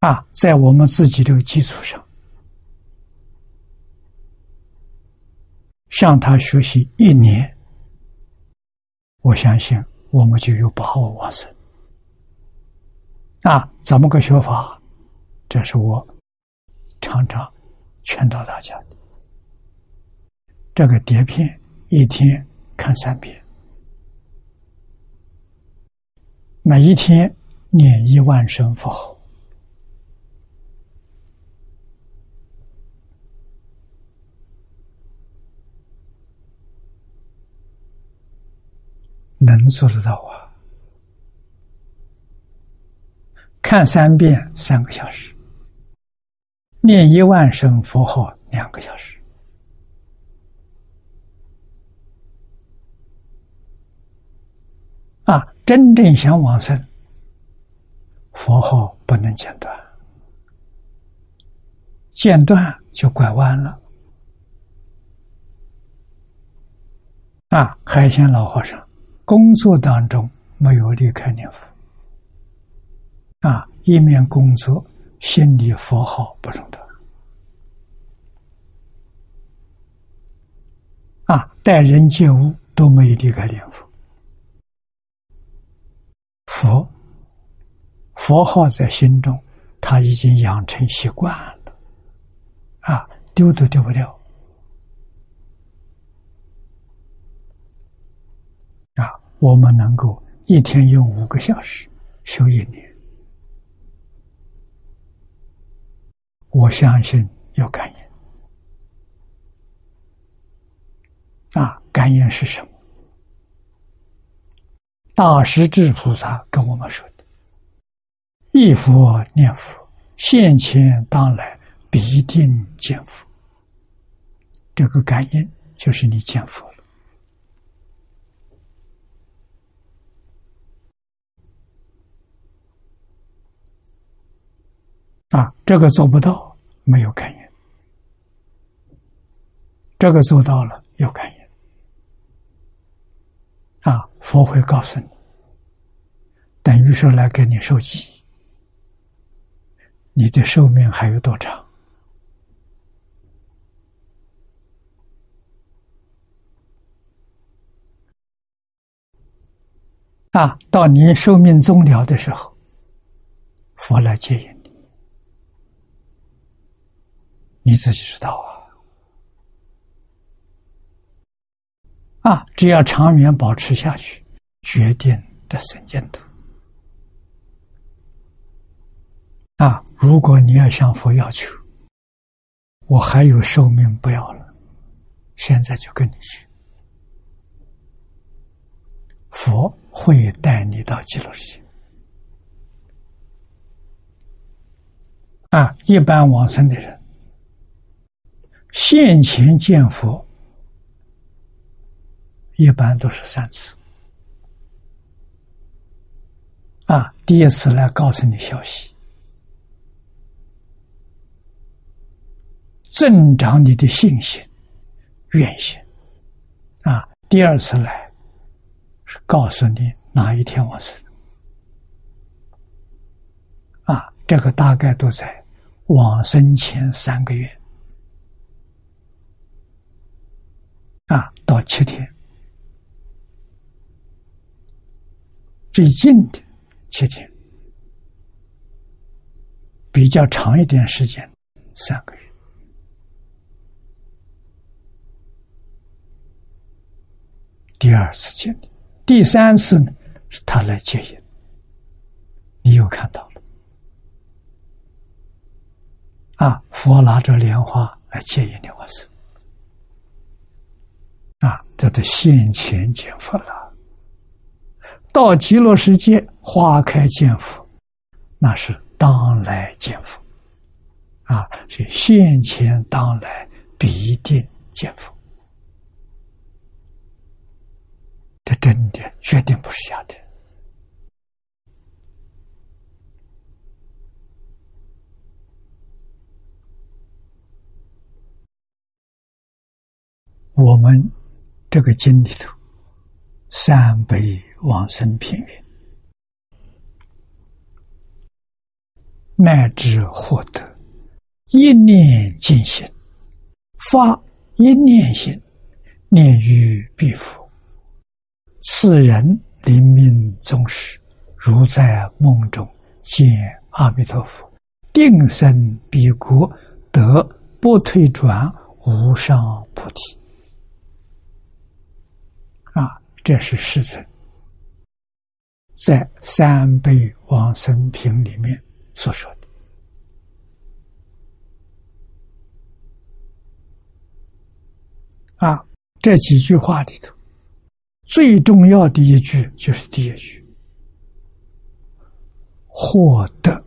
[SPEAKER 1] 啊，在我们自己这个基础上，向他学习一年，我相信我们就有把握往生。啊，怎么个学法？这是我常常劝导大家的。这个碟片。一天看三遍，每一天念一万声佛号，能做得到啊？看三遍三个小时，念一万声佛号两个小时。啊，真正想往生，佛号不能间断，间断就拐弯了。啊，海鲜老和尚工作当中没有离开念佛，啊，一面工作，心里佛号不中断，啊，待人接物都没有离开念佛。佛，佛号在心中，他已经养成习惯了，啊，丢都丢不掉，啊，我们能够一天用五个小时修一年，我相信有感应，啊，感应是什么？大势至菩萨跟我们说的：“一佛念佛，现前当来必定见佛。”这个感应就是你见佛了。啊，这个做不到，没有感应；这个做到了，有感应。啊，佛会告诉你，等于说来给你受记，你的寿命还有多长？啊，到你寿命终了的时候，佛来接引你，自己知道啊。啊，只要长远保持下去，决定的生净土。啊，如果你要向佛要求，我还有寿命不要了，现在就跟你去，佛会带你到极乐世界。啊，一般往生的人，现前见佛。一般都是三次，啊，第一次来告诉你消息，增长你的信心、愿心，啊，第二次来是告诉你哪一天我生，啊，这个大概都在往生前三个月，啊，到七天。最近的七天，比较长一点时间，三个月。第二次见你，第三次呢是他来接引，你又看到了，啊，佛拿着莲花来接引你，我说。啊，这都现前见佛了。到极乐世界花开见佛，那是当来见佛，啊，是现前当来必定见佛。这真的，绝对不是假的。我们这个经里头，三辈往生品云，乃至获得一念尽心，发一念心，念于彼佛，此人临命终时，如在梦中见阿弥陀佛，定生彼国，得不退转无上菩提。啊，这是世尊在三辈往生品里面所说的。啊，这几句话里头，最重要的一句就是第一句：“获得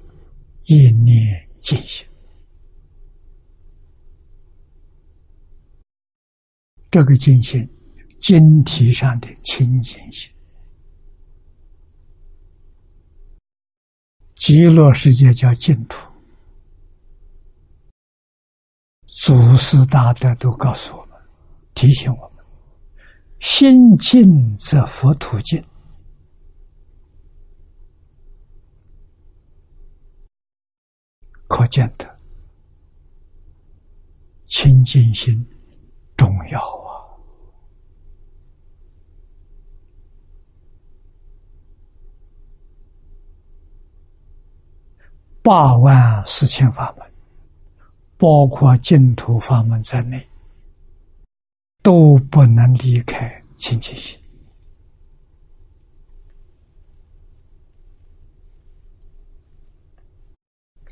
[SPEAKER 1] 一念尽心。”这个尽心。经题上的清净心，极乐世界叫净土。祖师大德都告诉我们，提醒我们：心净则佛土净。可见的清净心重要。八万四千法门，包括净土法门在内，都不能离开清净心。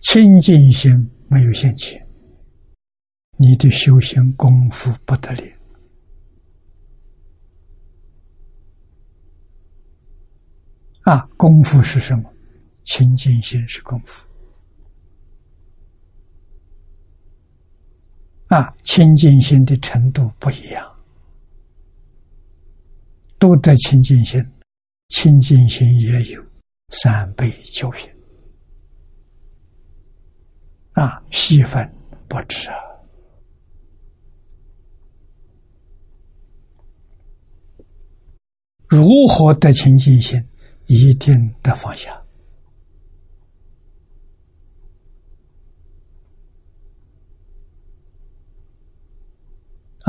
[SPEAKER 1] 清净心没有现前，你的修行功夫不得了。啊，功夫是什么？清净心是功夫。啊，清净心的程度不一样，都得清净心，清净心也有三倍九品，啊，细分不止啊。如何得清净心？一定得放下。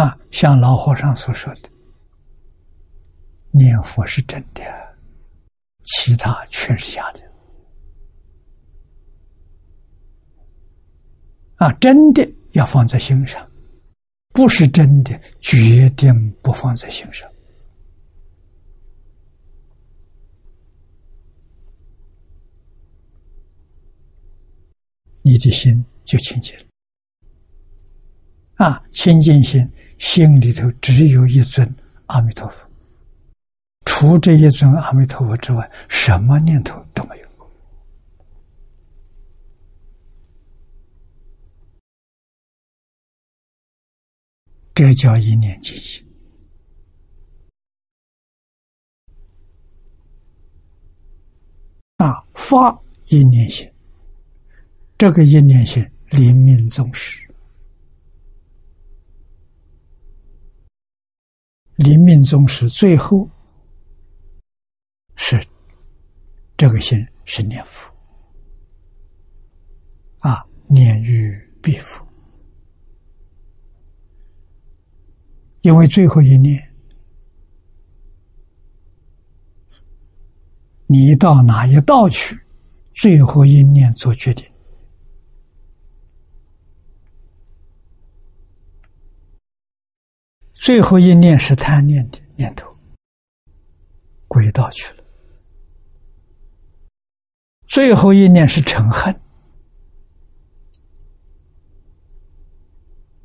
[SPEAKER 1] 啊，像老和尚所说的，念佛是真的，其他全是假的。啊，真的要放在心上，不是真的，决定不放在心上。你的心就清净了。啊，清净心。心里头只有一尊阿弥陀佛，除这一尊阿弥陀佛之外，什么念头都没有。这叫一念尽心啊！发一念心，这个一念心临命终时。临命终时，最后是这个心是念佛啊，念于必佛。因为最后一念，你到哪一道去，最后一念做决定。最后一念是贪念的念头，轨道去了；最后一念是嗔恨，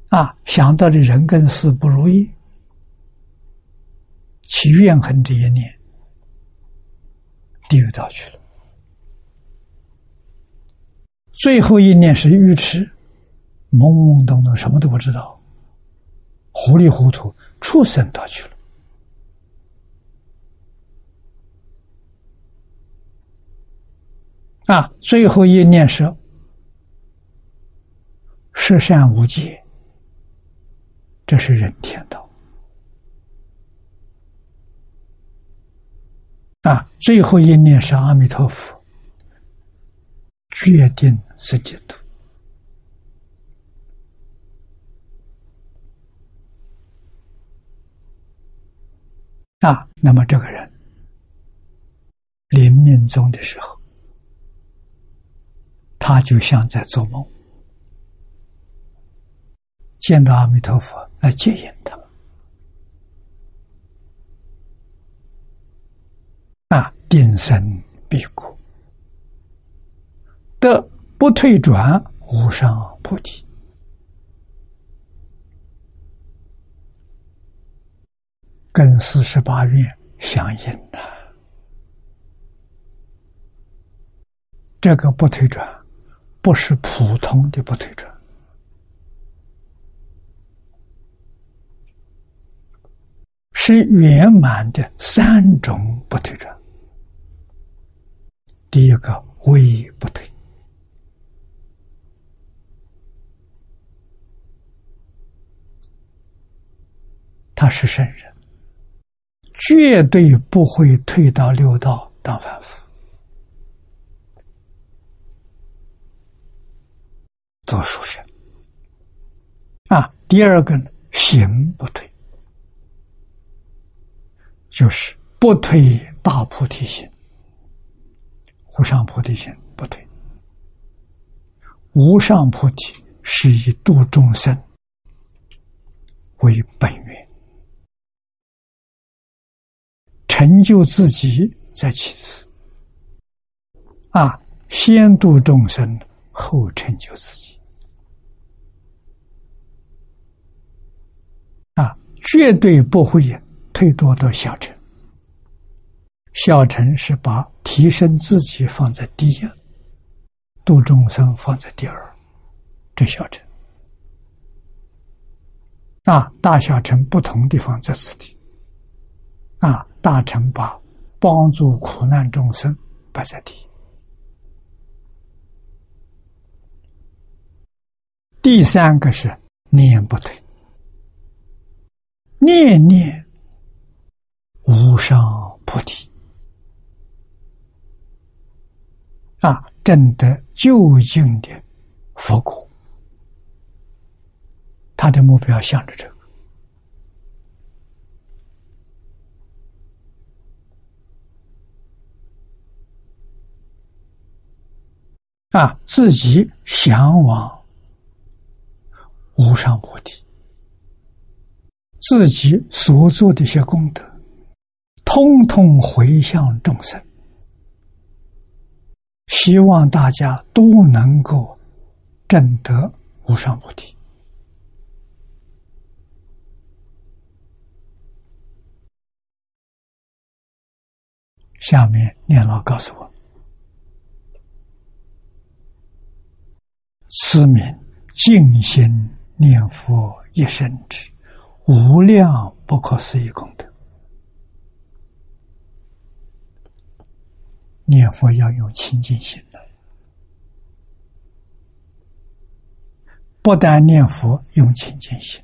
[SPEAKER 1] 啊，想到的人跟事不如意，起怨恨这一念，地狱道去了。最后一念是愚痴，懵懵懂懂，什么都不知道，糊里糊涂，畜生道去了。啊，最后一念是十善无戒，这是人天道。啊，最后一念是阿弥陀佛，决定是解脱。啊，那么这个人临命终的时候。他就像在做梦，见到阿弥陀佛来接引他，啊，定身必果，得不退转无上菩提，跟四十八愿相应的，这个不退转。不是普通的不退转，是圆满的三种不退转。第一个微不退，他是圣人，绝对不会退到六道当凡夫。做书生啊，第二个呢，行不退，就是不退大菩提心、无上菩提心不退。无上菩提是以度众生为本源，成就自己在其次。啊，先度众生，后成就自己。啊绝对不会退多到小乘，小乘是把提升自己放在第一，度众生放在第二，这小乘。啊，大小乘不同地方在此地。啊，大乘把帮助苦难众生摆在第一，第三个是念不退。念念无上菩提。啊，证得究竟的佛果，他的目标向着这个。啊，自己向往无上菩提。自己所做的一些功德，通通回向众生，希望大家都能够证得无上菩提。下面念老告诉我：此名静心念佛一生之。无量不可思议功德，念佛要用清净心的，不但念佛用清净心，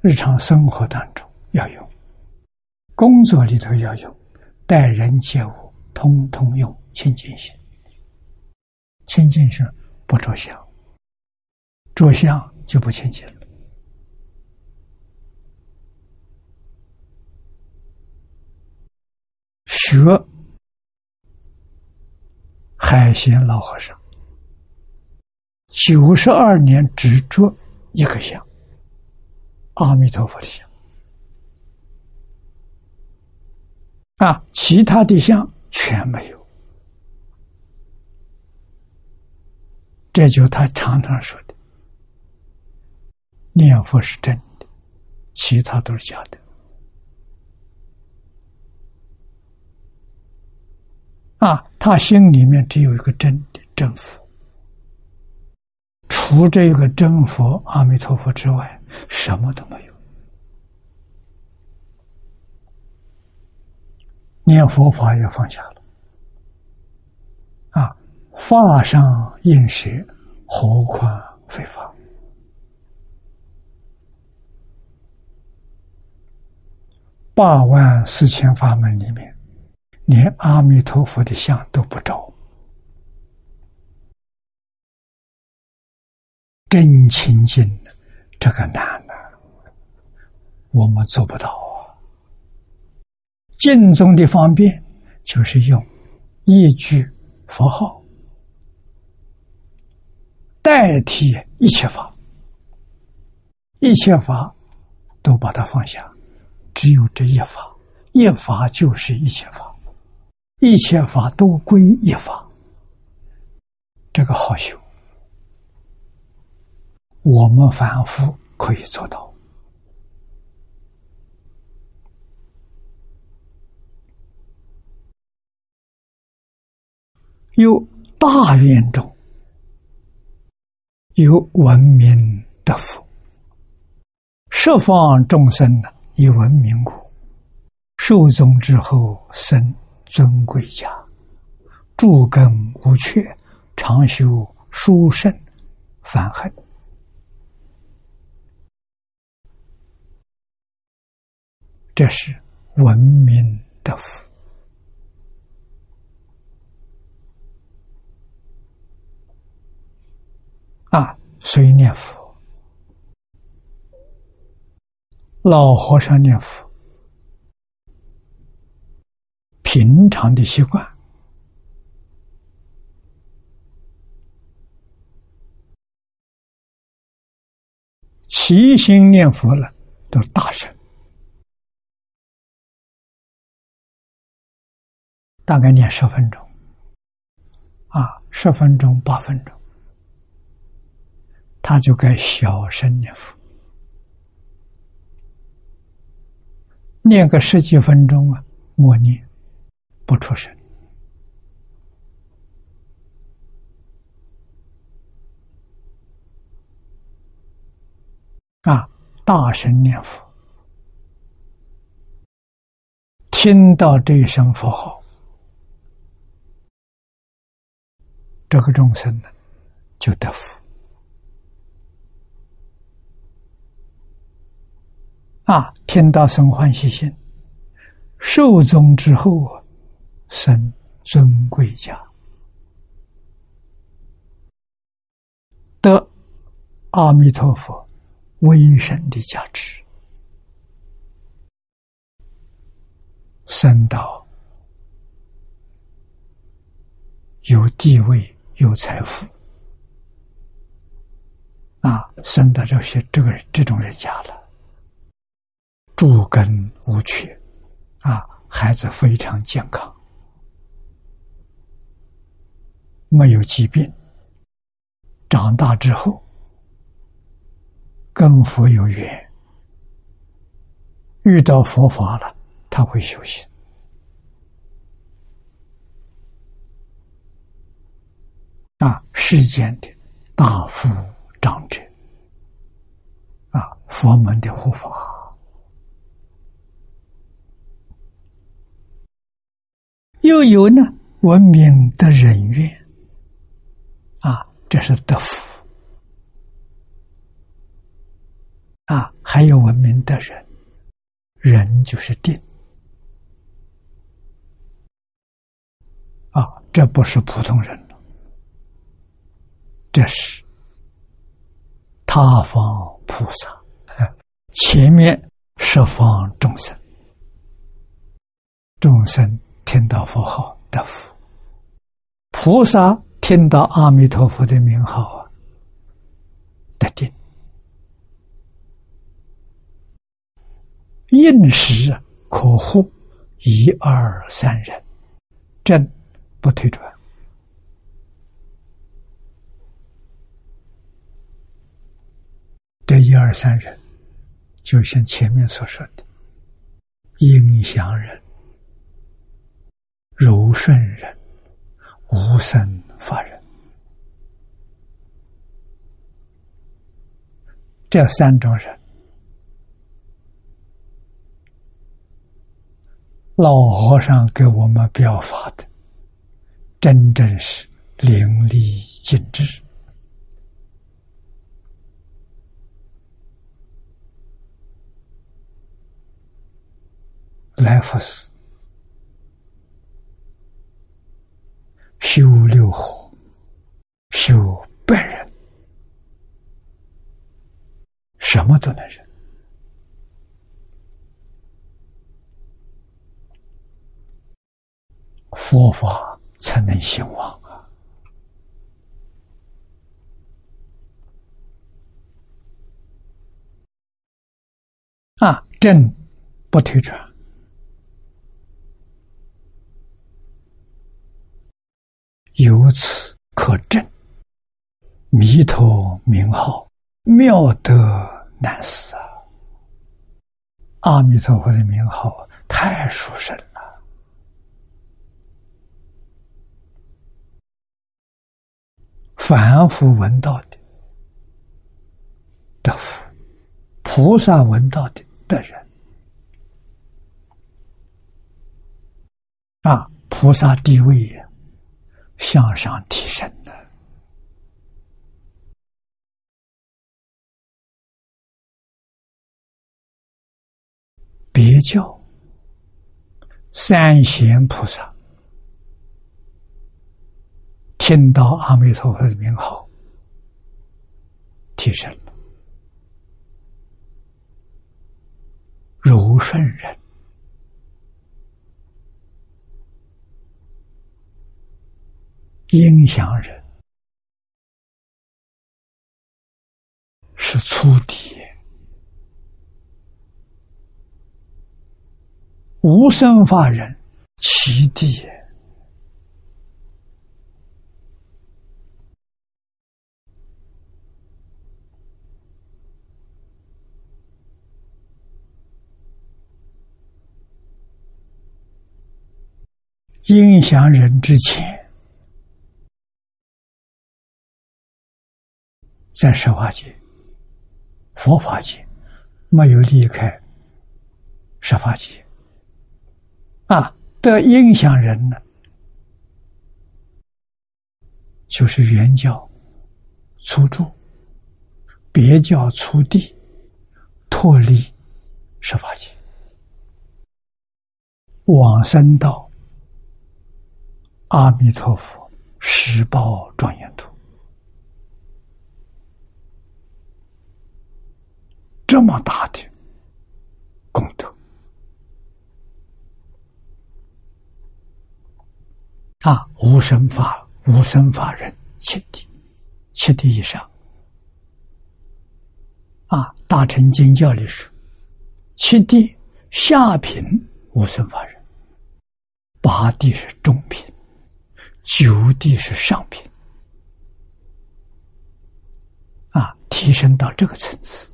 [SPEAKER 1] 日常生活当中要用，工作里头要用，待人接物通通用清净心。清净心不着相，着相就不清净了。学海贤老和尚九十二年只着一个像，阿弥陀佛的像啊，其他的像全没有。这就他常常说的。念佛是真的其他都是假的。啊他心里面只有一个真的真佛。除这个真佛阿弥陀佛之外什么都没有。念佛法也放下了。法上应舍，何况非法？八万四千法门里面，连阿弥陀佛的像都不着，真清净，这个难啊，我们做不到啊。净宗的方便，就是用一句佛号代替一切法，一切法都把它放下。只有这一法，一法就是一切法，一切法都归一法。这个好修，我们凡夫可以做到。有大愿众，有文明的福，十方众生呢？以文明故，受宗之后生尊贵家，诸根无缺，常修殊胜反恨。这是文明的福啊！所以念佛。老和尚念佛，平常的习惯，齐心念佛了，都是大神，大概念十分钟，啊，十分钟、八分钟，他就该小声念佛。念个十几分钟啊，默念，不出声，啊，大声念佛，听到这一声佛号，这个众生呢，就得福。啊！听到生欢喜心，受宗之后啊，生尊贵家，得阿弥陀佛威神的加持，升到有地位、有财富啊，生到这些这个这种人家了。诸根无缺，啊，孩子非常健康，没有疾病。长大之后，跟佛有缘，遇到佛法了，他会修行。啊，世间的大富长者，啊，佛门的护法。又有呢，文明的人缘，啊，这是德福，啊，还有文明的人，人就是定，啊，这不是普通人，这是他方菩萨，前面十方众生，众生。听到佛号得福，菩萨听到阿弥陀佛的名号啊，得定。应时可护一二三人，正不退转。这一二三人，就像前面所说的，应祥人。柔顺人、无生法忍。这三种人，老和尚给我们表法的，真正是淋漓尽致。来福寺修六合，修百人，什么都能忍，佛法才能兴旺啊！啊，正不推转。由此可证，弥陀名号妙得难思啊！阿弥陀佛的名号太殊胜了，凡夫闻道的得福，菩萨闻道的得人啊！菩萨地位也。向上提升的，别教三贤菩萨听到阿弥陀佛的名号，提升了柔顺人。阴阳人是粗敌，无生法人其地也。阴阳人之前。在十法界、佛法界，没有离开十法界啊。的影响人呢，就是原教初住，别教初地，脱离十法界，往生到阿弥陀佛十报庄严土。这么大的功德啊！无生法，无生法人七地，七地以上啊！大乘经教里说，七地下品无生法人，八地是中品，九地是上品啊！提升到这个层次。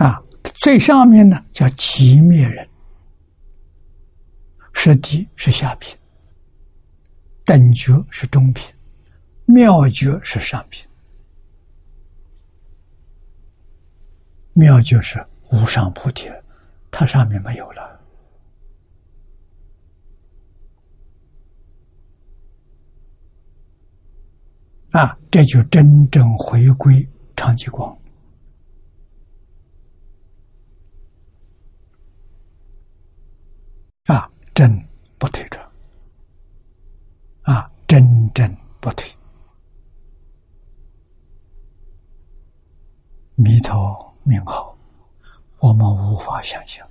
[SPEAKER 1] 啊，最上面呢叫极灭人，实地是下品，等觉是中品，妙觉是上品，妙觉是无上菩提，它上面没有了。啊，这就真正回归长寂光。啊，真不退转，啊，真正不退。弥陀名号，我们无法想象，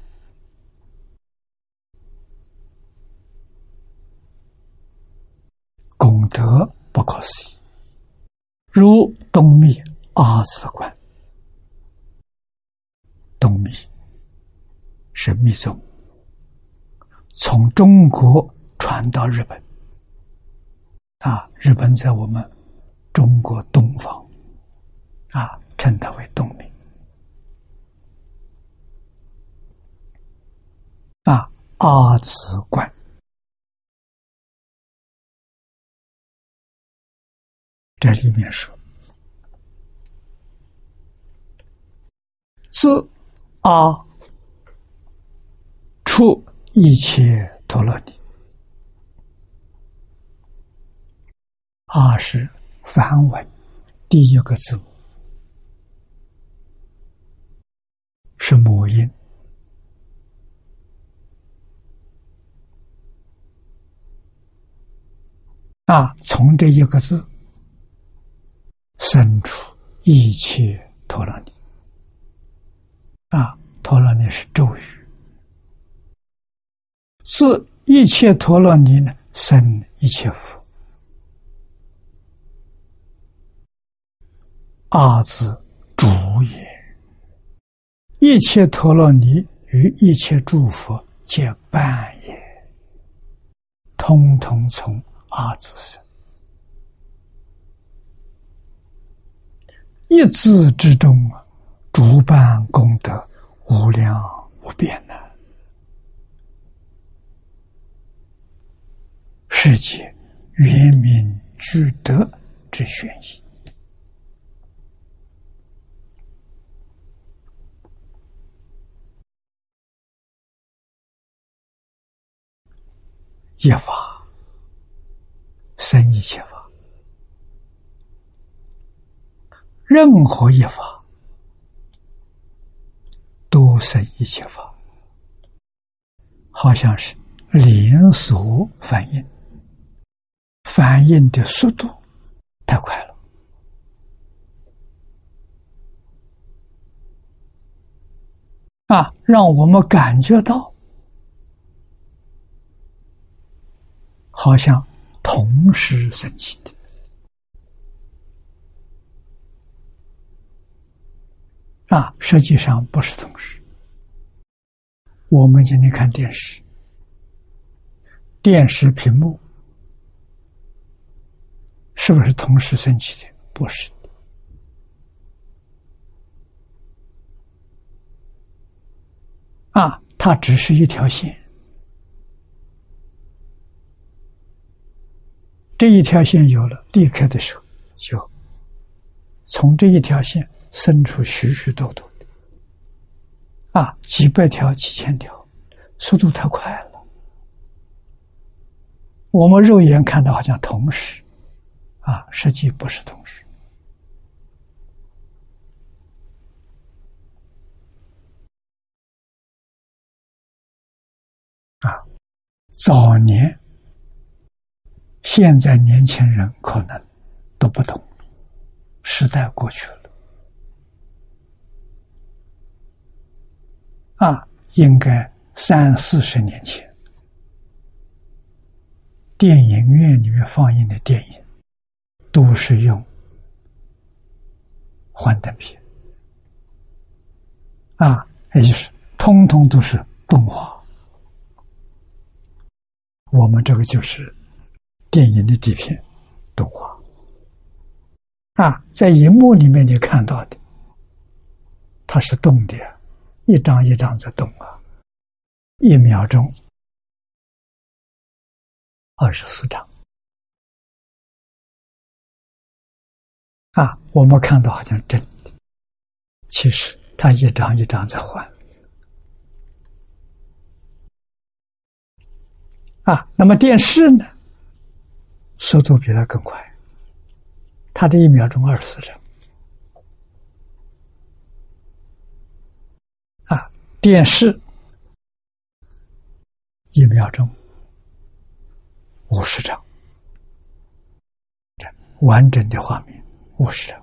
[SPEAKER 1] 功德不可思议。如东密阿字观，东密是密宗。从中国传到日本，啊，日本在我们中国东方，啊，称它为东明。啊，阿慈观这里面说，自阿出一切陀罗尼。”二是梵文第一个字母，是母音。啊，从这一个字生出一切陀罗尼。啊，陀罗尼是咒语，是一切陀罗尼呢生一切佛。阿字主也，一切陀罗尼与一切诸佛皆伴也，通通从。阿字生，一字之中啊，诸般功德无量无边呐，世界圆明具德之玄义，一法。生一切法，任何一法都生一切法，好像是连锁反应，反应的速度太快了啊！让我们感觉到，好像。同时升起的啊，实际上不是同时。我们今天看电视，电视屏幕是不是同时升起的？不是的啊，它只是一条线。这一条线有了，离开的时候，就从这一条线生出许许多多的啊，几百条、几千条，速度太快了。我们肉眼看到好像同时，啊，实际不是同时。啊，早年。现在年轻人可能都不懂，时代过去了，啊，应该三四十年前，电影院里面放映的电影都是用幻灯片，啊，也就是通通都是动画，我们这个就是。电影的底片动画。啊，在荧幕里面你看到的，它是动的，一张一张在动啊，一秒钟二十四张。啊，我们看到好像真的，其实它一张一张在换啊。那么电视呢？速度比它更快，它这一秒钟二十四张啊！电视一秒钟五十张，完整的画面五十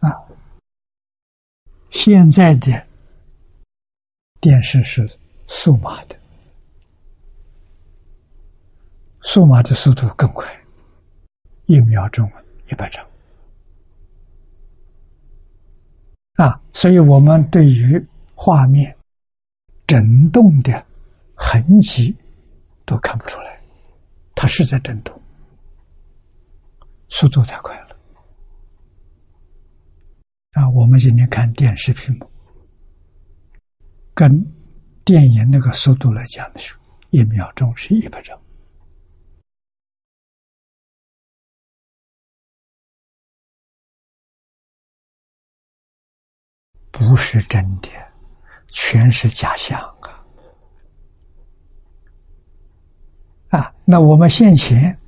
[SPEAKER 1] 啊！现在的电视是数码的。数码的速度更快，一秒钟一百张啊！所以我们对于画面震动的痕迹都看不出来，它是在震动，速度太快了。啊，我们今天看电视屏幕。跟电影那个速度来讲的时候，一秒钟是一分钟。不是真的，全是假象啊。啊，那我们现前。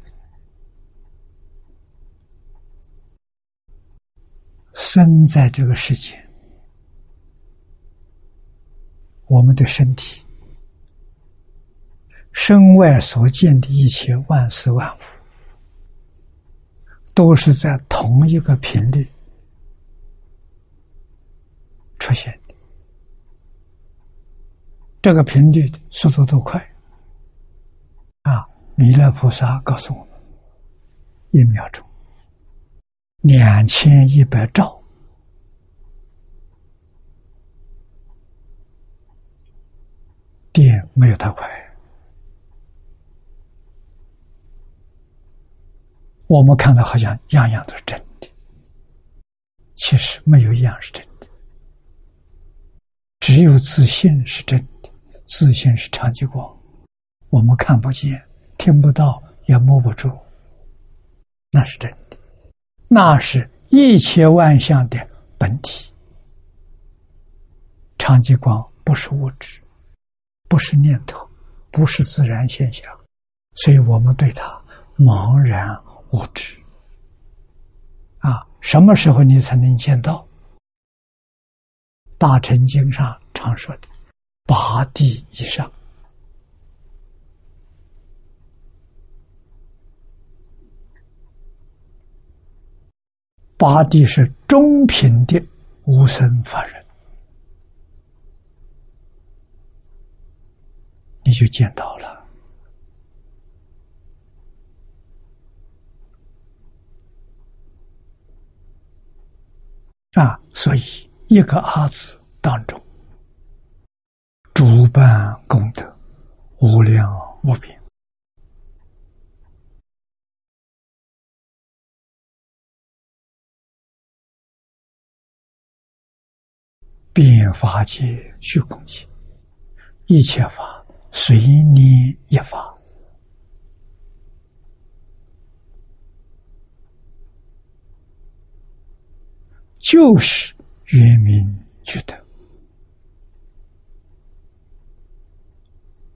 [SPEAKER 1] 生在这个世界，我们的身体。身外所见的一切万事万物，都是在同一个频率出现的。这个频率速度多快啊！弥勒菩萨告诉我们：一秒钟两千一百兆，电没有它快。我们看到好像样样都是真的，其实没有一样是真的，只有自信是真的，自信是长期光，我们看不见、听不到、也摸不住，那是真的，那是一切万象的本体。长极光不是物质，不是念头，不是自然现象，所以我们对它茫然。无知啊，什么时候你才能见到？大乘经上常说的八地以上，八地是中品的无生法人，你就见到了。啊，所以一个阿字当中，主办功德无量无边，变法界虚空界，一切法随你一法。就是圆明觉得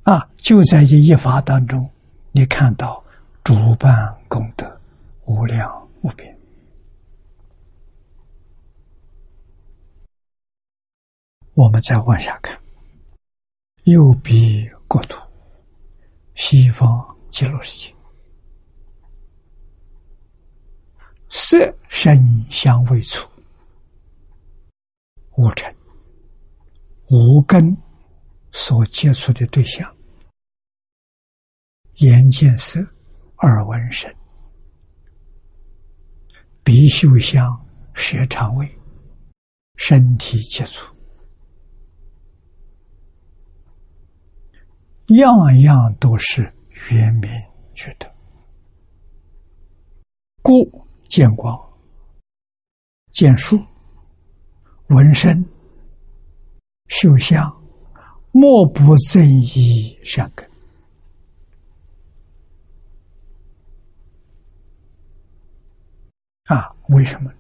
[SPEAKER 1] 啊，就在这一法当中，你看到主办功德无量无边。我们再往下看，右臂国土，西方极乐世界，色声香味触。无尘、五根所接触的对象，眼见色，耳闻声，鼻嗅香，舌尝味，身体接触，样样都是圆明觉得，故见光，见树。闻声、嗅香，莫不正义善根啊？为什么？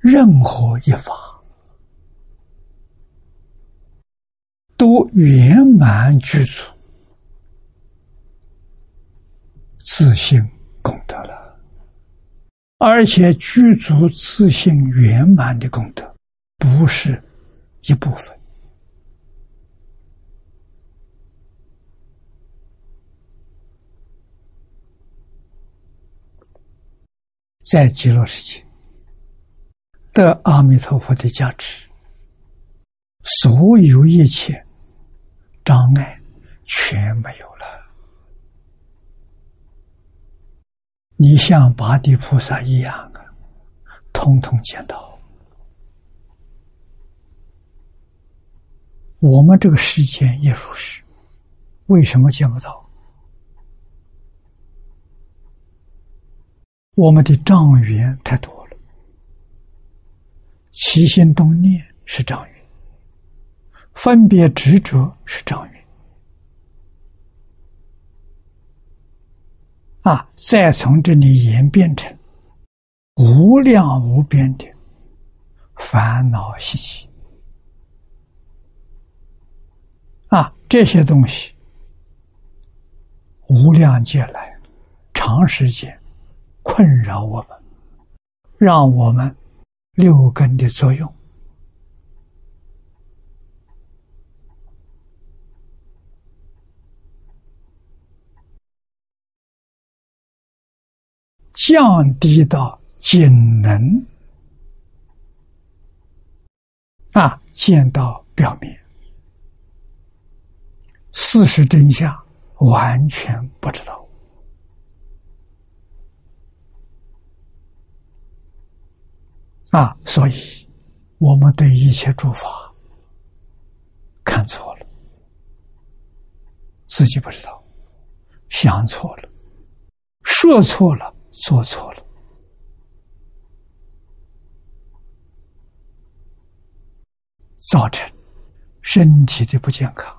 [SPEAKER 1] 任何一法都圆满具足自信。功德了，而且具足自信圆满的功德，不是一部分。在极乐世界得阿弥陀佛的加持，所有一切障碍全没有了。你像八地菩萨一样啊，通通见到。我们这个世间也如是，为什么见不到？我们的障缘太多了，起心动念是障缘，分别执着是障缘。啊，再从这里演变成无量无边的烦恼习气啊，这些东西无量劫来长时间困扰我们，让我们六根的作用。降低到仅能啊，见到表面，事实真相完全不知道啊，所以我们对一切诸法看错了，自己不知道，想错了，说错了。做错了，造成身体的不健康、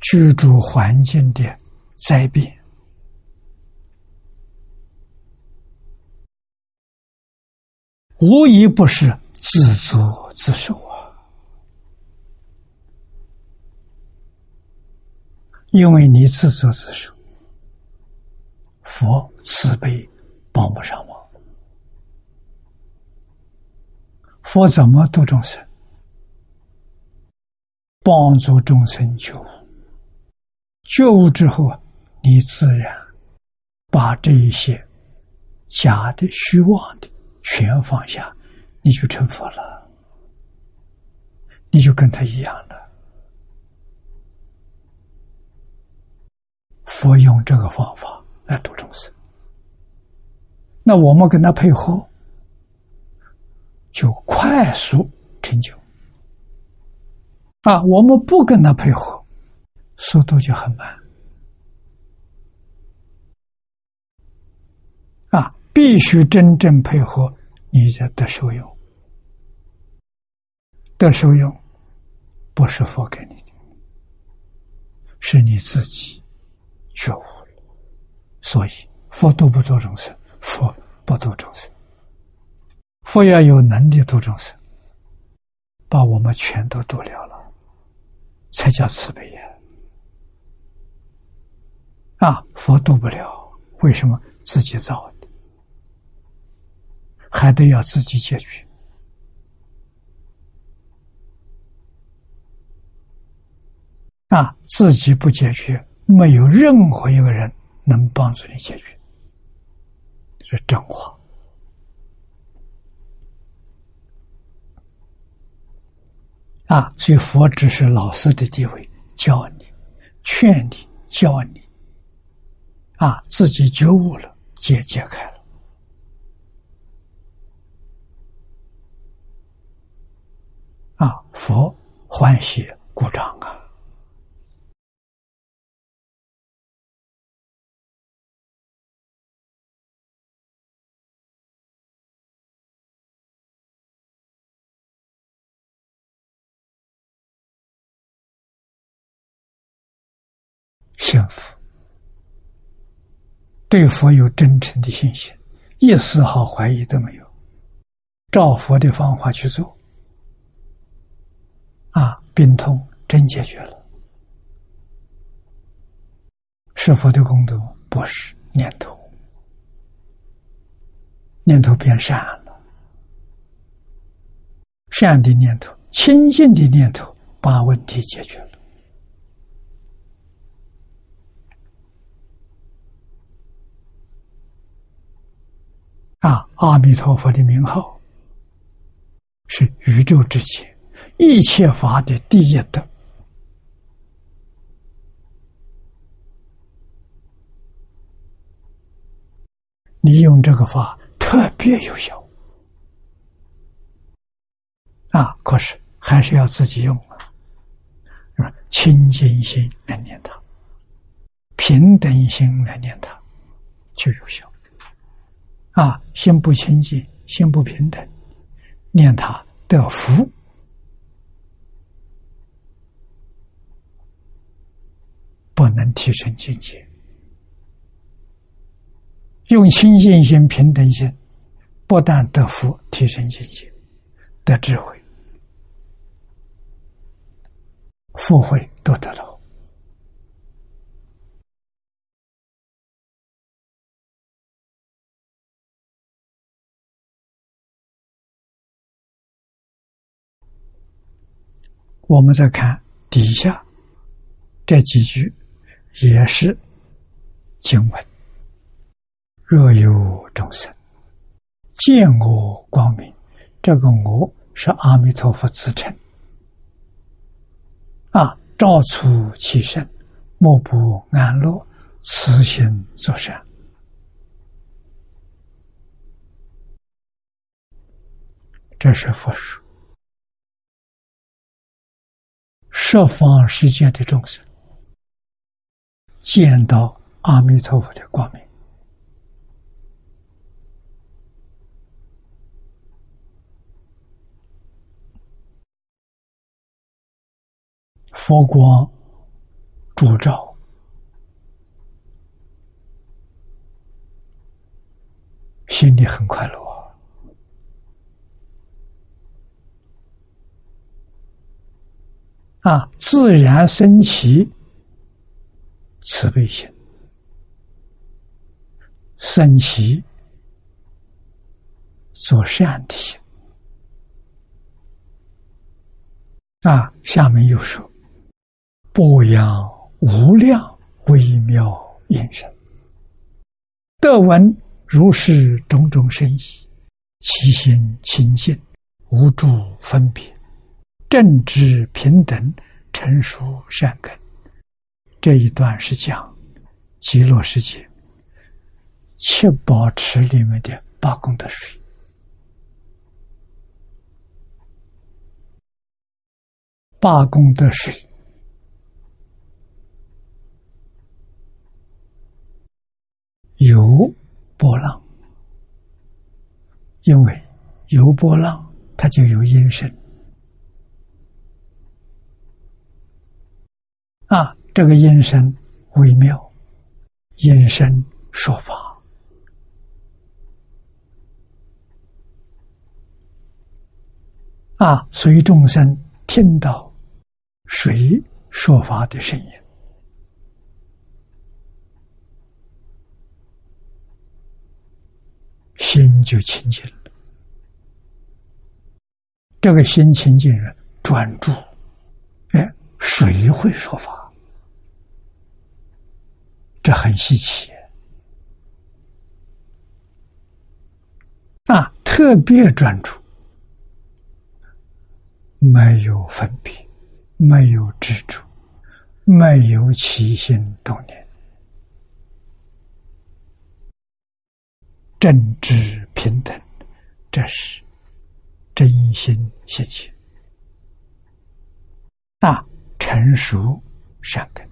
[SPEAKER 1] 居住环境的灾变，无一不是自作自受啊！因为你自作自受。佛慈悲，帮不上忙。佛怎么度众生？帮助众生救，救悟之后，你自然把这一些假的、虚妄的全放下，你就成佛了，你就跟他一样了。佛用这个方法。来度众生，那我们跟他配合，就快速成就。啊，我们不跟他配合，速度就很慢。啊，必须真正配合，你才得受用。得受用，不是佛给你的，是你自己觉悟。所以，佛度不度众生，佛不度众生。佛要有能力度众生，把我们全都度了了，才叫慈悲呀！啊，佛度不了，为什么自己造的？还得要自己解决。啊，自己不解决，没有任何一个人。能帮助你解决，是真话啊！所以佛只是老师的地位，教你、劝你、教你啊，自己觉悟了，解解开了啊！佛欢喜鼓掌对佛有真诚的信心，一丝毫怀疑都没有，照佛的方法去做，啊，病痛真解决了，是佛的功德，不是念头，念头变善了，善的念头、清净的念头，把问题解决了。啊，阿弥陀佛的名号是宇宙之前一切法的第一德。你用这个法特别有效啊！可是还是要自己用啊，是吧？清净心来念它，平等心来念它，就有效。啊，心不清净，心不平等，念他得福，不能提升境界。用清净心、平等心，不但得福、提升境界，得智慧、富慧都得到。我们再看底下这几句，也是经文。若有众生见我光明，这个“我”是阿弥陀佛自称。啊，照出其身，莫不安乐，慈心作善。这是佛说。十方世界的众生见到阿弥陀佛的光明，佛光烛照，心里很快乐。啊，自然升起慈悲心，升起做善的心。啊，下面又说：“不养无量微妙音声，得闻如是种种声意，其心清净，无诸分别。”正知平等，成熟善根。这一段是讲极乐世界七宝池里面的八功德水。八功德水有波浪，因为有波浪，它就有音声。啊，这个音声微妙，音声说法啊，随众生听到谁说法的声音，心就清净了。这个心清净了专注，谁会说法？这很稀奇啊！特别专注，没有分别，没有执着，没有起心动念，正知平等，这是真心谢切啊！成熟善根。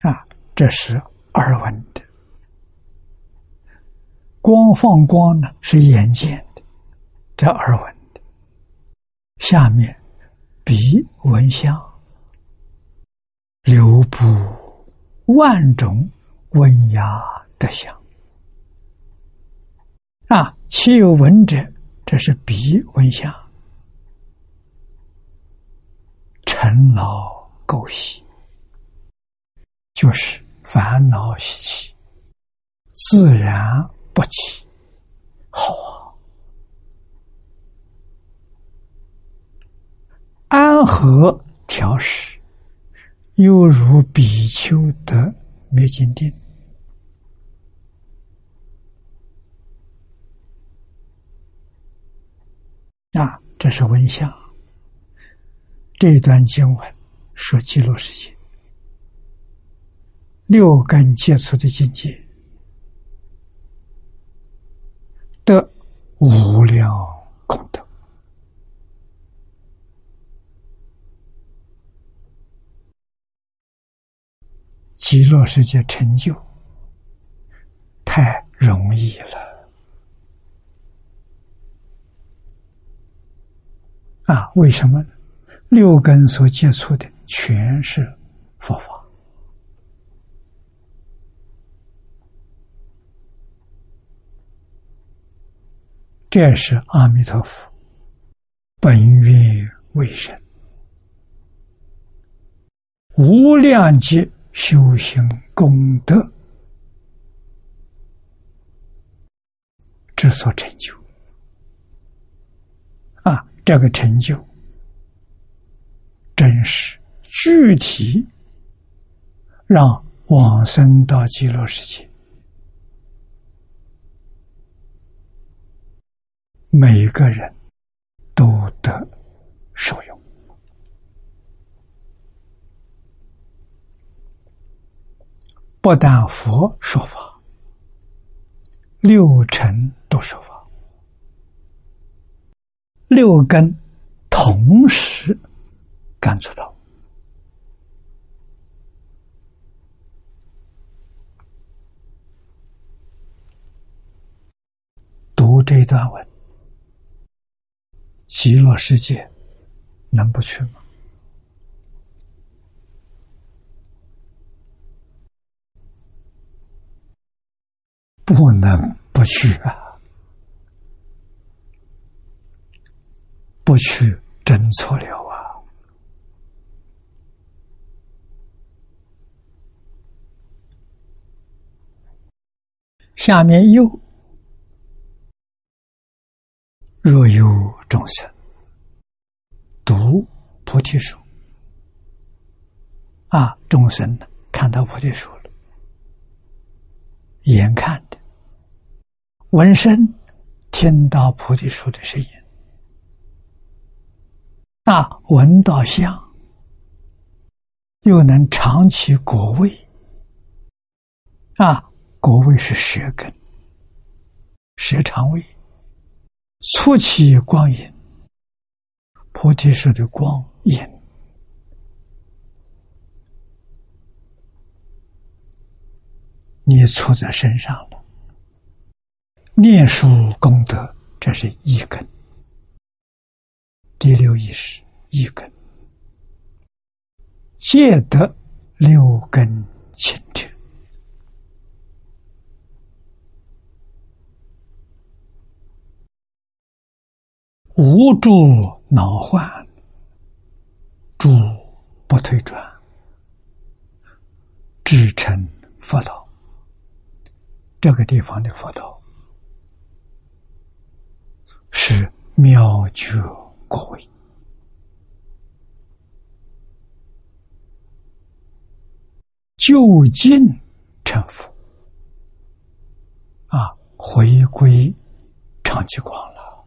[SPEAKER 1] 啊，这是耳闻的，光放光呢是眼见的，这耳闻的。下面鼻闻香，流布万种闻雅的香。啊，其有闻者，这是鼻闻香，尘劳垢习。就是烦恼习气，自然不起，好啊！安和调适，犹如比丘的灭尽定。啊，这是文相。这段经文说记录世界。六根接触的境界，得无量功德。极乐世界成就太容易了啊！为什么呢？六根所接触的全是佛法，这是阿弥陀佛本愿为神，无量劫修行功德之所成就。这个成就。真实具体，让往生到极乐世界，每个人都得受用。不但佛说法，六尘都说法，六根同时。感触到，读这段文，极乐世界能不去吗？不能不去啊！不去真错了啊。下面又。若有众生。读菩提树啊，众生看到菩提树了，眼看的闻声听到菩提树的声音。啊，闻到香又能尝其果味啊。果味是舌根，舌肠胃，初起光影，菩提树的光影，你出在身上了。念书功德，这是一根，第六意识一根，戒得六根清净。无助恼患，住不退转，至成佛道。这个地方的佛道是妙觉各位，就近成佛啊，回归长期光了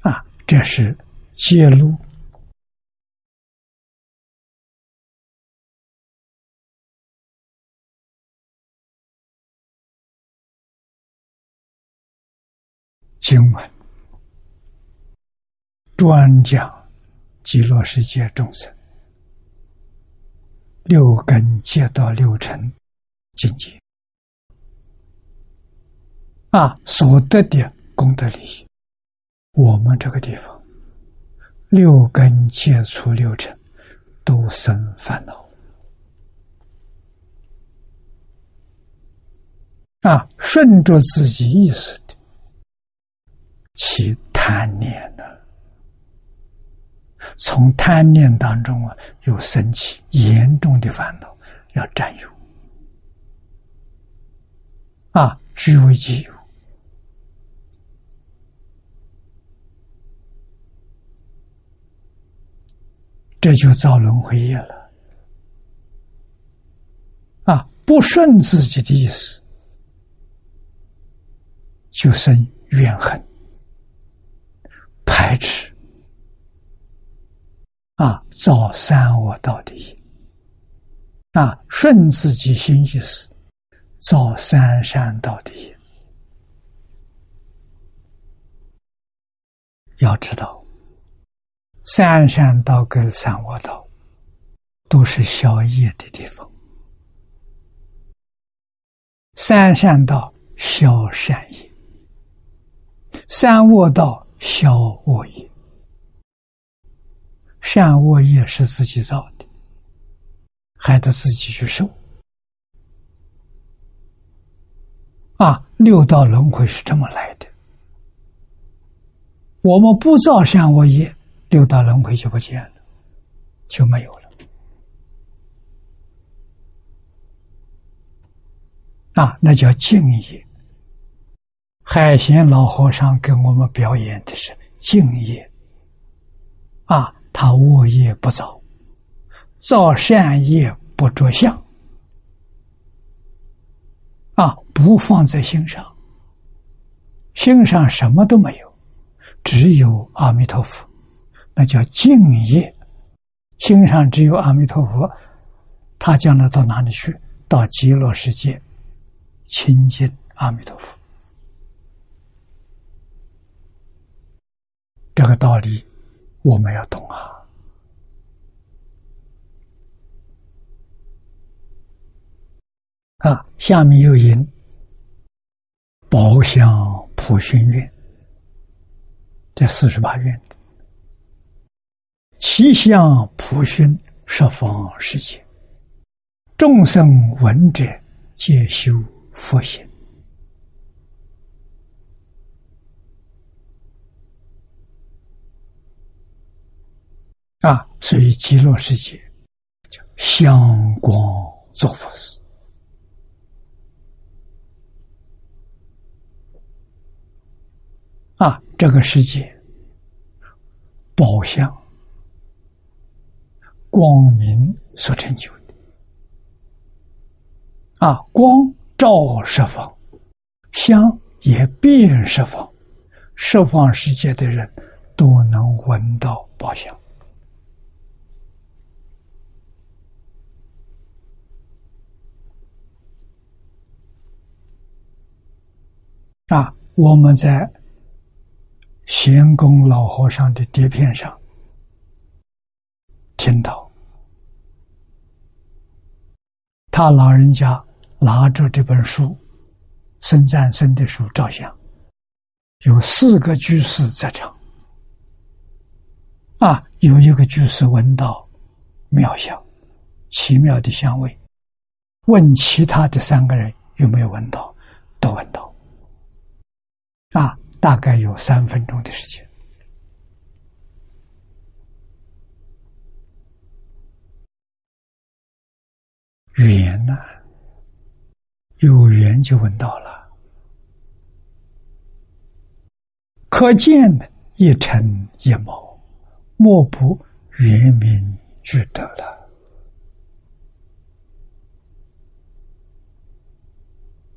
[SPEAKER 1] 啊。这是揭露经文，专讲极乐世界众生六根接到六尘境界啊所得的功德利益。我们这个地方，六根接触六尘，都生烦恼啊！顺着自己意识，起贪念呢，从贪念当中啊，又升起严重的烦恼，要占有啊，据为己有。这就造轮回业了，啊！不顺自己的意思，就生怨恨、排斥，啊，造三恶道的；啊，顺自己心意思，造三善道的。要知道。三善道跟三恶道都是消业的地方。三善道消善业，三恶道消恶业。善恶业是自己造的，还得自己去受。啊，六道轮回是这么来的。我们不造善恶业，六道轮回就不见了，就没有了。啊，那叫敬业。海贤老和尚给我们表演的是敬业。啊，他恶业不造，造善业不着相。啊，不放在心上，心上什么都没有，只有阿弥陀佛，那叫敬业。心上只有阿弥陀佛，他将来到哪里去？到极乐世界。亲近阿弥陀佛，这个道理我们要懂啊！啊，下面又引宝相普熏愿，这四十八愿，其相普熏十方世界，众生闻者皆修。佛性啊，所以极乐世界叫香光作佛寺啊，这个世界宝相光明所成就的啊，光。照十方，香也遍十方，十方世界的人都能闻到宝香。啊，我们在贤公老和尚的碟片上听到，他老人家。拿着这本书，孙赞生的书照相，有四个居士在场。啊，有一个居士闻到妙香，奇妙的香味，问其他的三个人有没有闻到，都闻到。啊，大概有三分钟的时间。缘呢？有缘就闻到了，可见一尘一毛，莫不圆明具得了。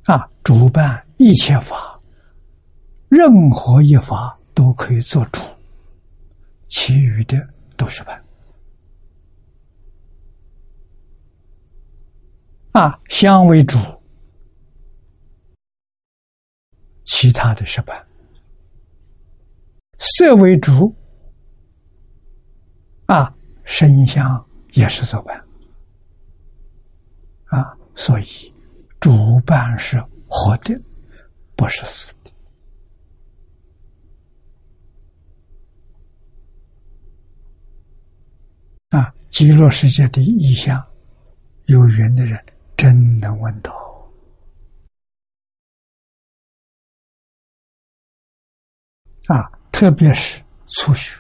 [SPEAKER 1] 啊，主办一切法，任何一法都可以做主，其余的都是伴。啊，相为主。其他的是伴，色为主啊，声香也是作伴啊，所以主伴是活的，不是死啊。极乐世界的意象，有缘的人真能闻到。啊，特别是初学，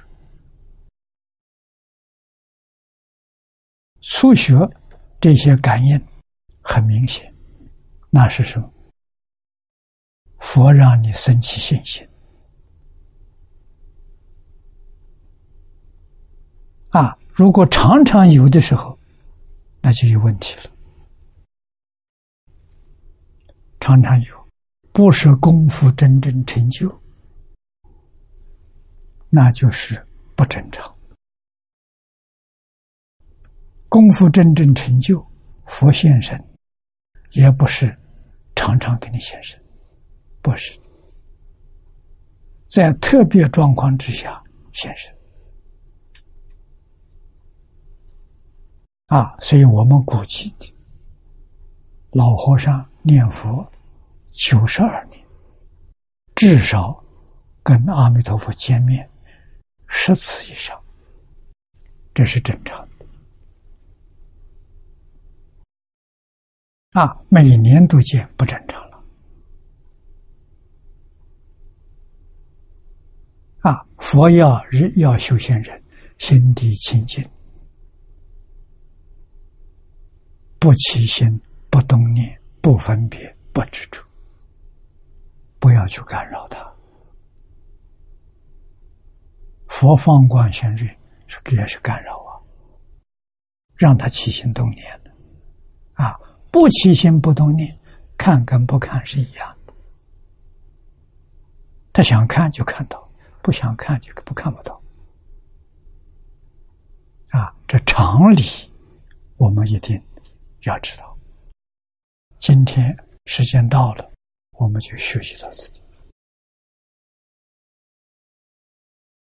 [SPEAKER 1] 初学这些感应很明显，那是什么？佛让你升起信心啊！如果常常有的时候，那就有问题了。常常有，不是功夫真正成就。那就是不正常。功夫真正成就，佛现身，也不是常常给你现身，不是，在特别状况之下现身。啊，所以我们估计老和尚念佛九十二年，至少跟阿弥陀佛见面十次以上，这是正常的。啊，每年都见不正常了。啊，佛要日要修仙人心地清净，不起心，不动念，不分别，不执着，不要去干扰他。佛放光显瑞是也是干扰啊，让他起心动念的，啊。不起心不动念，看跟不看是一样的。他想看就看到，不想看就不看不到。啊，这常理我们一定要知道。今天时间到了，我们就学习到此。